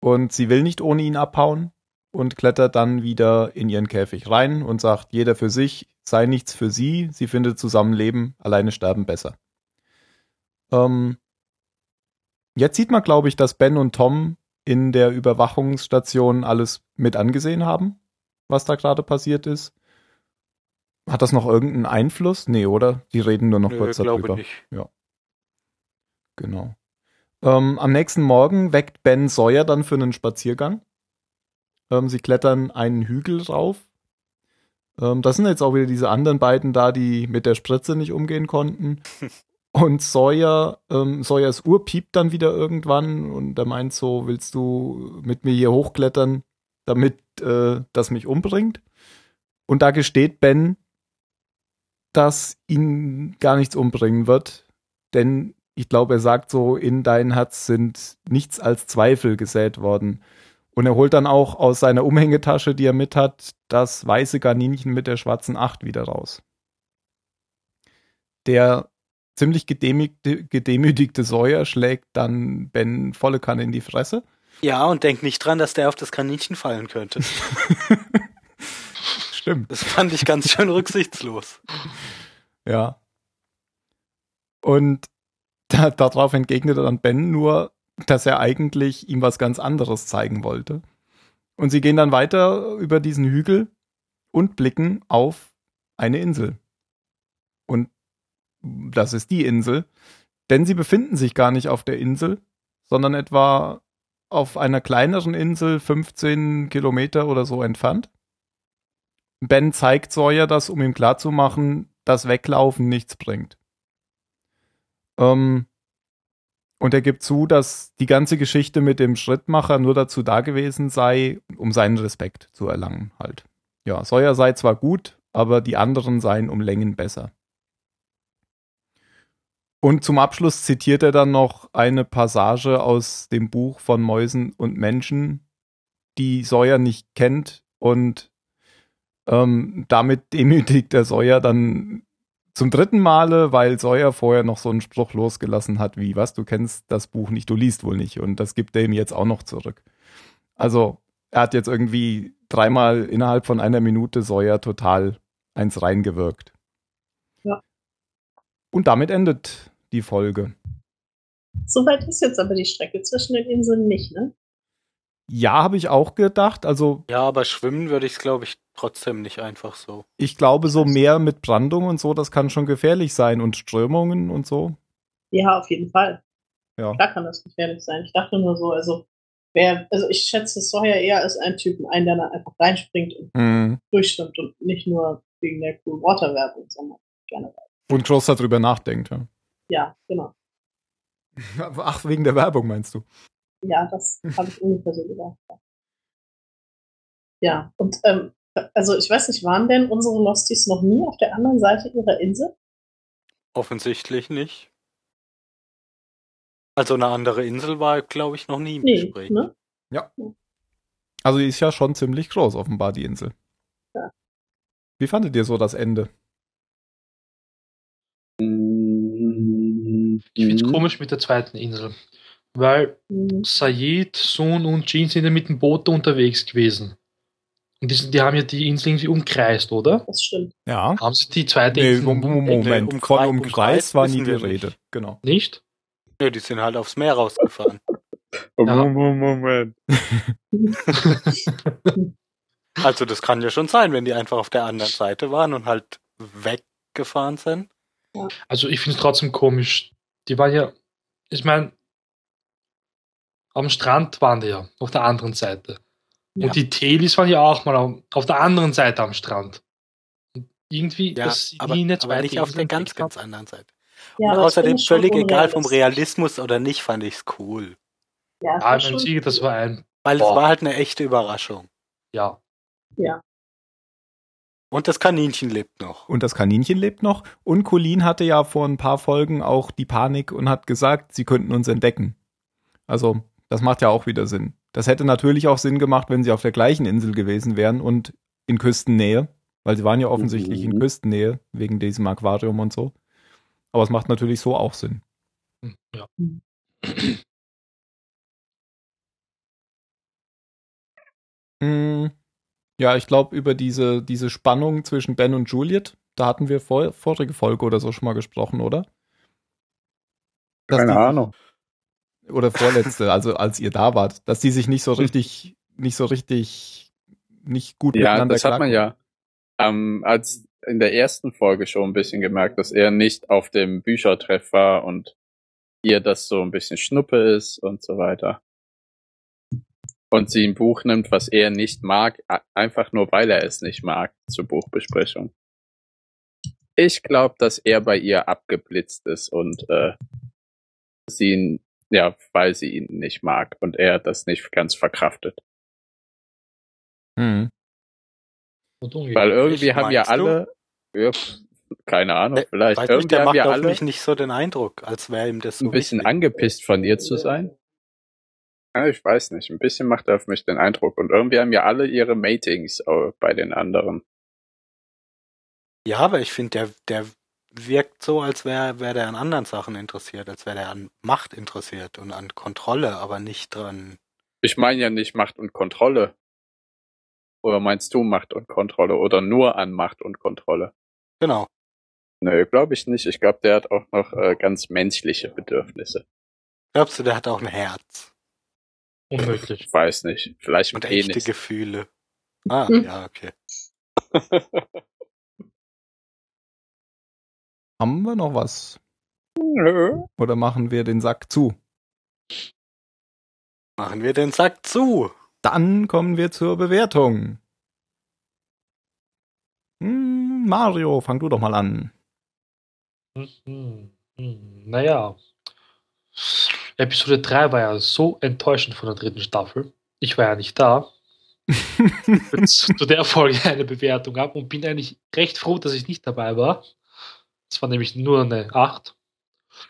Und sie will nicht ohne ihn abhauen und klettert dann wieder in ihren Käfig rein und sagt, jeder für sich, sei nichts für sie, sie findet Zusammenleben, alleine sterben besser. Ähm, jetzt sieht man, glaube ich, dass Ben und Tom in der Überwachungsstation alles mit angesehen haben, was da gerade passiert ist. Hat das noch irgendeinen Einfluss? Nee, oder? Die reden nur noch Nö, kurz glaube darüber. nicht. Genau. Ähm, am nächsten Morgen weckt Ben Sawyer dann für einen Spaziergang. Ähm, sie klettern einen Hügel rauf. Ähm, das sind jetzt auch wieder diese anderen beiden da, die mit der Spritze nicht umgehen konnten. Und Sawyer, ähm, Sawyers Uhr piept dann wieder irgendwann und er meint so, willst du mit mir hier hochklettern, damit äh, das mich umbringt? Und da gesteht Ben, dass ihn gar nichts umbringen wird, denn ich glaube, er sagt so, in dein Herz sind nichts als Zweifel gesät worden. Und er holt dann auch aus seiner Umhängetasche, die er mit hat, das weiße Kaninchen mit der schwarzen Acht wieder raus. Der ziemlich gedemütigte, gedemütigte Sawyer schlägt dann Ben volle Kanne in die Fresse. Ja, und denk nicht dran, dass der auf das Kaninchen fallen könnte. Stimmt. Das fand ich ganz schön rücksichtslos. Ja. Und da, darauf entgegnete dann Ben nur, dass er eigentlich ihm was ganz anderes zeigen wollte. Und sie gehen dann weiter über diesen Hügel und blicken auf eine Insel. Und das ist die Insel, denn sie befinden sich gar nicht auf der Insel, sondern etwa auf einer kleineren Insel 15 Kilometer oder so entfernt. Ben zeigt Sawyer das, um ihm klarzumachen, dass Weglaufen nichts bringt. Ähm, und er gibt zu, dass die ganze Geschichte mit dem Schrittmacher nur dazu da gewesen sei, um seinen Respekt zu erlangen, halt. Ja, Sawyer sei zwar gut, aber die anderen seien um Längen besser. Und zum Abschluss zitiert er dann noch eine Passage aus dem Buch von Mäusen und Menschen, die Sawyer nicht kennt und ähm, damit demütigt der Sawyer dann zum dritten Male, weil Sawyer vorher noch so einen Spruch losgelassen hat, wie, was, du kennst das Buch nicht, du liest wohl nicht. Und das gibt er ihm jetzt auch noch zurück. Also, er hat jetzt irgendwie dreimal innerhalb von einer Minute Sawyer total eins reingewirkt. Ja. Und damit endet die Folge. Soweit ist jetzt aber die Strecke zwischen den Inseln nicht, ne? Ja, habe ich auch gedacht. Also, Ja, aber schwimmen würde ich es, glaube ich, trotzdem nicht einfach so. ich glaube, so mehr mit Brandung und so, das kann schon gefährlich sein und Strömungen und so. Ja, auf jeden Fall. Ja. Klar kann das gefährlich sein. Ich dachte nur so, also wer, also ich schätze Sawyer eher als einen Typen ein, der da einfach reinspringt und Mhm. durchschwimmt und nicht nur wegen der Cool Water Werbung, sondern generell. Und groß darüber nachdenkt. Ja. Ja, genau. Ach, wegen der Werbung meinst du? Ja, das habe ich ungefähr so gedacht. ja. Ja, und ähm, also ich weiß nicht, waren denn unsere Losties noch nie auf der anderen Seite ihrer Insel? Offensichtlich nicht. Also eine andere Insel war, glaube ich, noch nie im Nee, Gespräch. ne? Also die ist ja schon ziemlich groß, offenbar, die Insel. Ja. Wie fandet ihr so das Ende? Ich finde es komisch mit der zweiten Insel. Weil Mhm. Said, Sun und Jean sind ja mit dem Boot unterwegs gewesen. Und die, die haben ja die Insel irgendwie umkreist, oder? Das stimmt. Ja. Haben sie die zweite Nee, Insel Mom- Mom- Nee, Moment, umkreis- von umkreist umkreist war nie die Rede. nicht. Genau. nicht? Ja, die sind halt aufs Meer rausgefahren. Moment. also das kann ja schon sein, wenn die einfach auf der anderen Seite waren und halt weggefahren sind. Also ich finde es trotzdem komisch. Die waren ja, ich meine, am Strand waren die ja, auf der anderen Seite. Ja. Und die Telis waren ja auch mal auf, der anderen Seite am Strand. Und irgendwie, Ja, sie aber, nie eine aber nicht auf der ganz, ganz anderen Seite. Ja, und ich außerdem es völlig egal vom. Realismus oder nicht, fand ich's cool. Ja, es Ja, war ich meine, schon sie, das war ein, Weil Boah. es war halt eine echte Überraschung. ja. Und das Kaninchen lebt noch. Und das Kaninchen lebt noch. Und Colleen hatte ja vor ein paar Folgen auch die Panik und hat gesagt, sie könnten uns entdecken. Also, das macht ja auch wieder Sinn. Das hätte natürlich auch Sinn gemacht, wenn sie auf der gleichen Insel gewesen wären und in Küstennähe, weil sie waren ja offensichtlich in Mhm. Küstennähe wegen diesem Aquarium und so. Aber es macht natürlich so auch Sinn. Hm, ja. Mm, Ja, ich glaube, über diese, diese Spannung zwischen Ben und Juliet, da hatten wir vor, vorige Folge oder so schon mal gesprochen, oder? Dass Keine die- Ahnung. Oder vorletzte, also als ihr da wart, dass die sich nicht so richtig, nicht so richtig, nicht gut Ja, miteinander das hat man ja ähm, als in der ersten Folge schon ein bisschen gemerkt, dass er nicht auf dem Büchertreff war und ihr das so ein bisschen Schnuppe ist und so weiter. Und sie ein Buch nimmt, was er nicht mag, einfach nur weil er es nicht mag, zur Buchbesprechung. Ich glaube, dass er bei ihr abgeblitzt ist und äh, sie ja, weil sie ihn nicht mag und er das nicht ganz verkraftet. Hm. Weil irgendwie haben ja alle, ja, keine Ahnung, vielleicht, Weiß nicht, irgendwie der haben macht ja auf alle mich nicht so den Eindruck, als wäre ihm das so ein bisschen wichtig. angepisst von ihr zu sein. Ja, ich weiß nicht, ein bisschen macht er auf mich den Eindruck. Und irgendwie haben ja alle ihre Matings bei den anderen. Ja, aber ich finde, der, der wirkt so, als wäre wär der an anderen Sachen interessiert, als wäre der an Macht interessiert und an Kontrolle, aber nicht dran. Ich meine ja nicht Macht und Kontrolle. Oder meinst du Macht und Kontrolle? Oder nur an Macht und Kontrolle? Genau. Nö, glaube ich nicht. Ich glaube, der hat auch noch äh, ganz menschliche Bedürfnisse. Glaubst du, der hat auch ein Herz Unmöglich. Ich weiß nicht. Vielleicht ein und echte. Gefühle? Ah, Hm. ja, okay. Haben wir noch was? Nö. Oder machen wir den Sack zu? Machen wir den Sack zu. Dann kommen wir zur Bewertung. Hm, Mario, fang du doch mal an. Naja. Episode 3 war ja so enttäuschend von der dritten Staffel. Ich war ja nicht da. Zu der Folge eine Bewertung ab und bin eigentlich recht froh, dass ich nicht dabei war. Es war nämlich nur eine 8.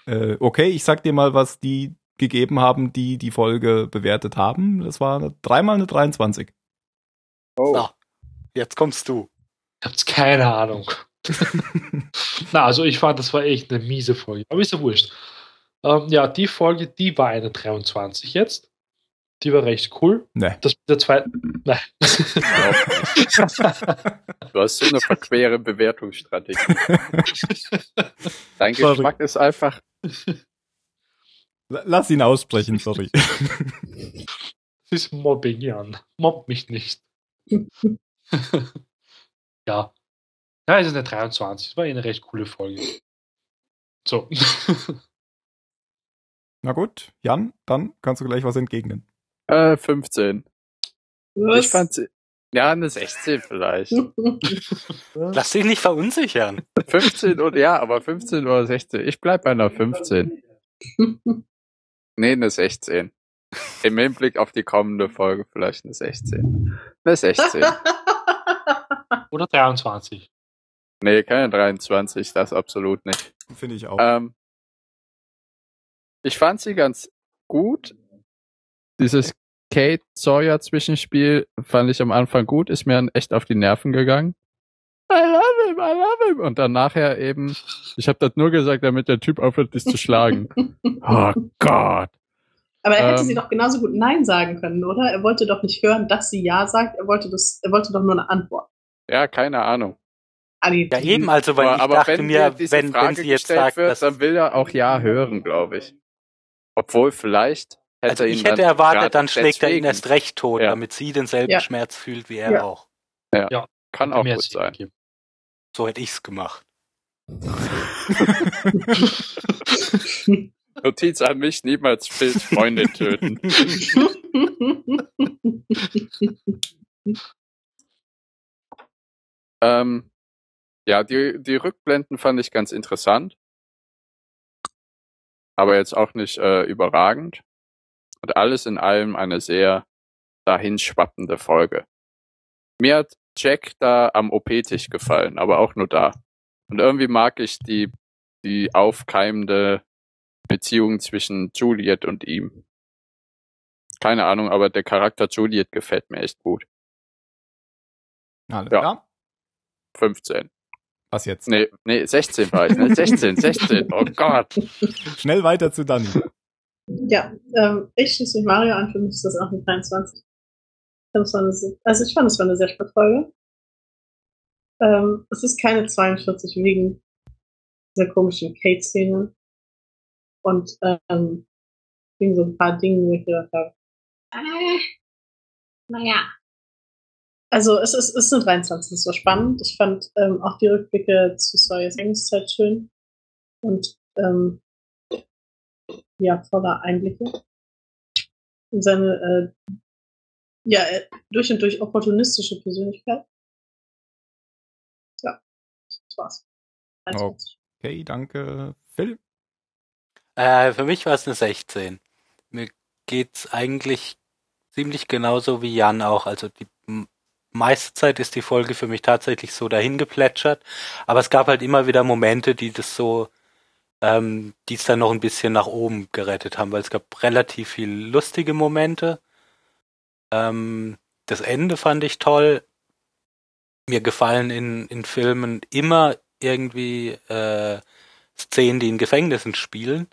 Äh, okay, ich sag dir mal, was die gegeben haben, die die Folge bewertet haben. Das war dreimal eine 23. Oh. So, jetzt kommst du. Ich hab's keine Ahnung. Na, also ich fand, das war echt eine miese Folge. Aber ist ja wurscht. Ähm, ja, die Folge, die war eine 23 jetzt. Die war recht cool. Ne. Das mit der zweiten. Nein. Du hast so eine verquere Bewertungsstrategie. Dein Sorry. Geschmack ist einfach Lass ihn aussprechen, sorry. Das ist Mobbing, Jan. Mobb mich nicht. ja. Ja, es ist eine 23. Es war eh eine recht coole Folge. So. Na gut, Jan, dann kannst du gleich was entgegnen. Äh, 15. Was? Ich fand sie, ja, eine 16 vielleicht. Lass dich nicht verunsichern. 15 oder, ja, aber 15 oder 16. Ich bleib bei einer 15. Nee, eine 16. Im Hinblick auf die kommende Folge vielleicht eine 16. Eine 16. Oder 23. Nee, keine 23, das absolut nicht. Finde ich auch. Ähm, ich fand sie ganz gut. Dieses Kate Sawyer Zwischenspiel fand ich am Anfang gut, ist mir dann echt auf die Nerven gegangen. I love him, I love him. Und dann nachher eben, ich habe das nur gesagt, damit der Typ aufhört, dich zu schlagen. Oh Gott. Aber er hätte Ähm. sie doch genauso gut Nein sagen können, oder? Er wollte doch nicht hören, dass sie Ja sagt. Er wollte das, er wollte doch nur eine Antwort. Ja, keine Ahnung. Ja, eben, also, weil aber ich aber dachte wenn mir, wenn, Frage wenn sie jetzt gestellt sagt, wird, dass, dann will er auch Ja hören, glaube ich. Obwohl vielleicht hätte also er ihn ich hätte erwartet, dann schlägt er ihn deswegen- erst recht tot, Ja. damit sie denselben Ja. Schmerz fühlt wie er Ja. auch. Kann auch gut sein. geben. So hätte ich's gemacht. Notiz an mich, niemals Phils Freundin töten. ähm, ja, die, die Rückblenden fand ich ganz interessant. Aber jetzt auch nicht äh, überragend. Und alles in allem eine sehr dahinschwappende Folge. Mir hat Jack da am OP-Tisch gefallen, aber auch nur da. Und irgendwie mag ich die, die aufkeimende Beziehung zwischen Juliet und ihm. Keine Ahnung, aber der Charakter Juliet gefällt mir echt gut. Alles Ja. klar. 15. Was jetzt? Nee, nee, 16 war ich, ne? 16, 16. Oh Gott. Schnell weiter zu Dani. Ja, ähm, ich schließe mich Mario an. Für mich ist das auch eine 23. Das war eine, also ich fand, es war eine sehr spannende Folge. Ähm, es ist keine 42 wegen dieser komischen Kate-Szene. Und ähm, wegen so ein paar Dingen, wo ich gedacht habe, äh, naja. Also es ist, es ist eine 23, es war spannend. Ich fand ähm, auch die Rückblicke zu Sawyers Lebenszeit schön. Und ähm, ja, voller Einblicke. In seine äh, ja, äh, durch und durch opportunistische Persönlichkeit. Ja, das war's. 23. Okay, danke. Phil? Äh, für mich war es eine 16. Mir geht's eigentlich ziemlich genauso wie Jan auch. Also die meiste Zeit ist die Folge für mich tatsächlich so dahin geplätschert. Aber es gab halt immer wieder Momente, die das so, ähm, die es dann noch ein bisschen nach oben gerettet haben, weil es gab relativ viel lustige Momente. Ähm, das Ende fand ich toll. Mir gefallen in, in Filmen immer irgendwie äh, Szenen, die in Gefängnissen spielen.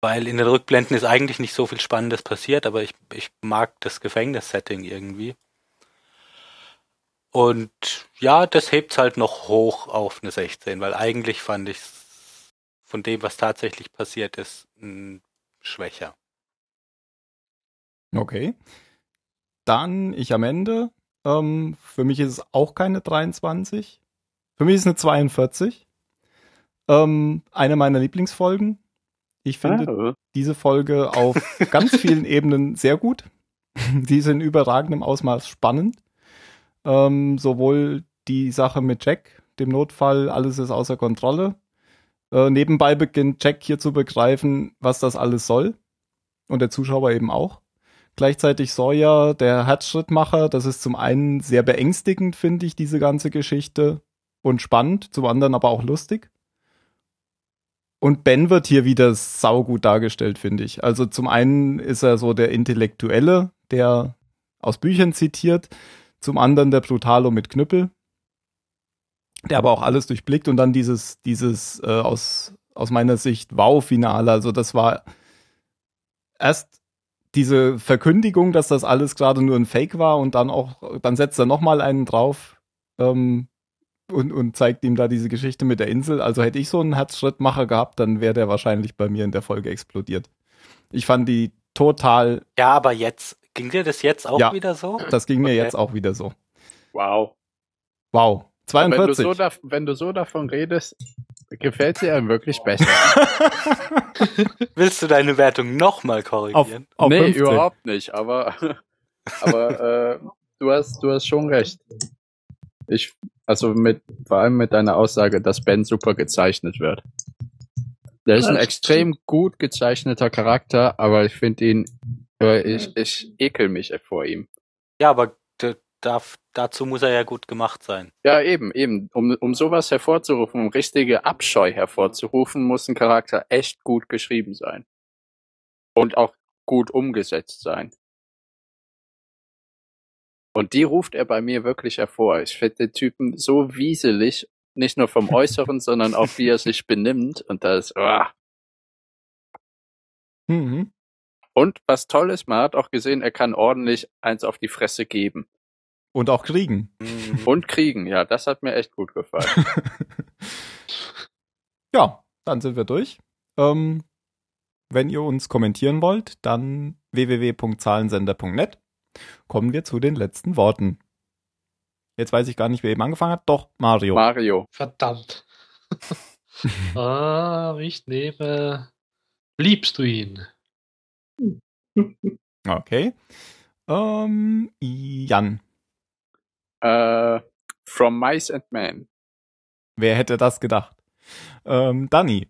Weil in den Rückblenden ist eigentlich nicht so viel Spannendes passiert, aber ich, ich mag das Gefängnissetting irgendwie. Und ja, das hebt's halt noch hoch auf eine 16, weil eigentlich fand ich von dem, was tatsächlich passiert ist, schwächer. Okay. Dann ich am Ende. Ähm, für mich ist es auch keine 23. Für mich ist es eine 42. Ähm, eine meiner Lieblingsfolgen. Ich finde Ah, diese Folge auf ganz vielen Ebenen sehr gut. Die sind in überragendem Ausmaß spannend. Ähm, sowohl die Sache mit Jack, dem Notfall, alles ist außer Kontrolle. Äh, nebenbei beginnt Jack hier zu begreifen, was das alles soll. Und der Zuschauer eben auch. Gleichzeitig Sawyer, der Herzschrittmacher, das ist zum einen sehr beängstigend, finde ich, diese ganze Geschichte. Und spannend, zum anderen aber auch lustig. Und Ben wird hier wieder saugut dargestellt, finde ich. Also zum einen ist er so der Intellektuelle, der aus Büchern zitiert, zum anderen der Brutalo mit Knüppel, der aber auch alles durchblickt und dann dieses, dieses äh, aus, aus meiner Sicht Wow-Finale. Also das war erst diese Verkündigung, dass das alles gerade nur ein Fake war und dann auch, dann setzt er nochmal einen drauf ähm, und, und zeigt ihm da diese Geschichte mit der Insel. Also hätte ich so einen Herzschrittmacher gehabt, dann wäre der wahrscheinlich bei mir in der Folge explodiert. Ich fand die total, Ja, aber jetzt, ging dir das jetzt auch Ja. wieder so? das ging mir Okay. jetzt auch wieder so. wow. Wow. Wenn du, 42. so da, wenn du so davon redest, gefällt sie einem wirklich besser. Willst du deine Wertung nochmal auf, korrigieren? auf nee, 15. überhaupt nicht, aber, aber äh, du, hast, du hast schon recht. Ich, also mit, vor allem mit deiner Aussage, dass Ben super gezeichnet wird. Der ist ein extrem gut gezeichneter Charakter, aber ich finde ihn, äh, ich, ich ekel mich vor ihm. Ja, aber darf, dazu muss er ja gut gemacht sein. Ja, eben, eben. Um, um sowas hervorzurufen, um richtige Abscheu hervorzurufen, muss ein Charakter echt gut geschrieben sein. Und auch gut umgesetzt sein. Und die ruft er bei mir wirklich hervor. Ich finde den Typen so wieselig, nicht nur vom Äußeren, sondern auch wie er sich benimmt. Und das, ah. Mhm. Und was toll ist, man hat auch gesehen, er kann ordentlich eins auf die Fresse geben. Und auch kriegen. Mhm. Und kriegen, ja, das hat mir echt gut gefallen. ja, dann sind wir durch. Ähm, wenn ihr uns kommentieren wollt, dann www.zahlensender.net. Kommen wir zu den letzten Worten. Jetzt weiß ich gar nicht, wer eben angefangen hat. Doch, Mario. Mario. Verdammt. ah, ich nehme. Liebst du ihn? okay. Ähm, Jan. Äh, From Mice and Men. Wer hätte das gedacht? Ähm, Danny.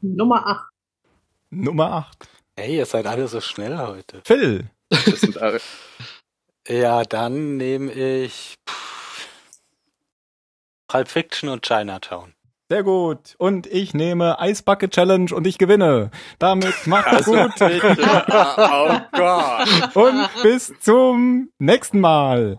Nummer 8. Nummer 8. Hey, ihr seid alle so schnell heute. Phil. Das sind alle, Ja, dann nehme ich pff, Pulp Fiction und Chinatown. Sehr gut. Und ich nehme Bucket Challenge und ich gewinne. Damit macht's also gut. bitte. Oh Gott. Und bis zum nächsten Mal.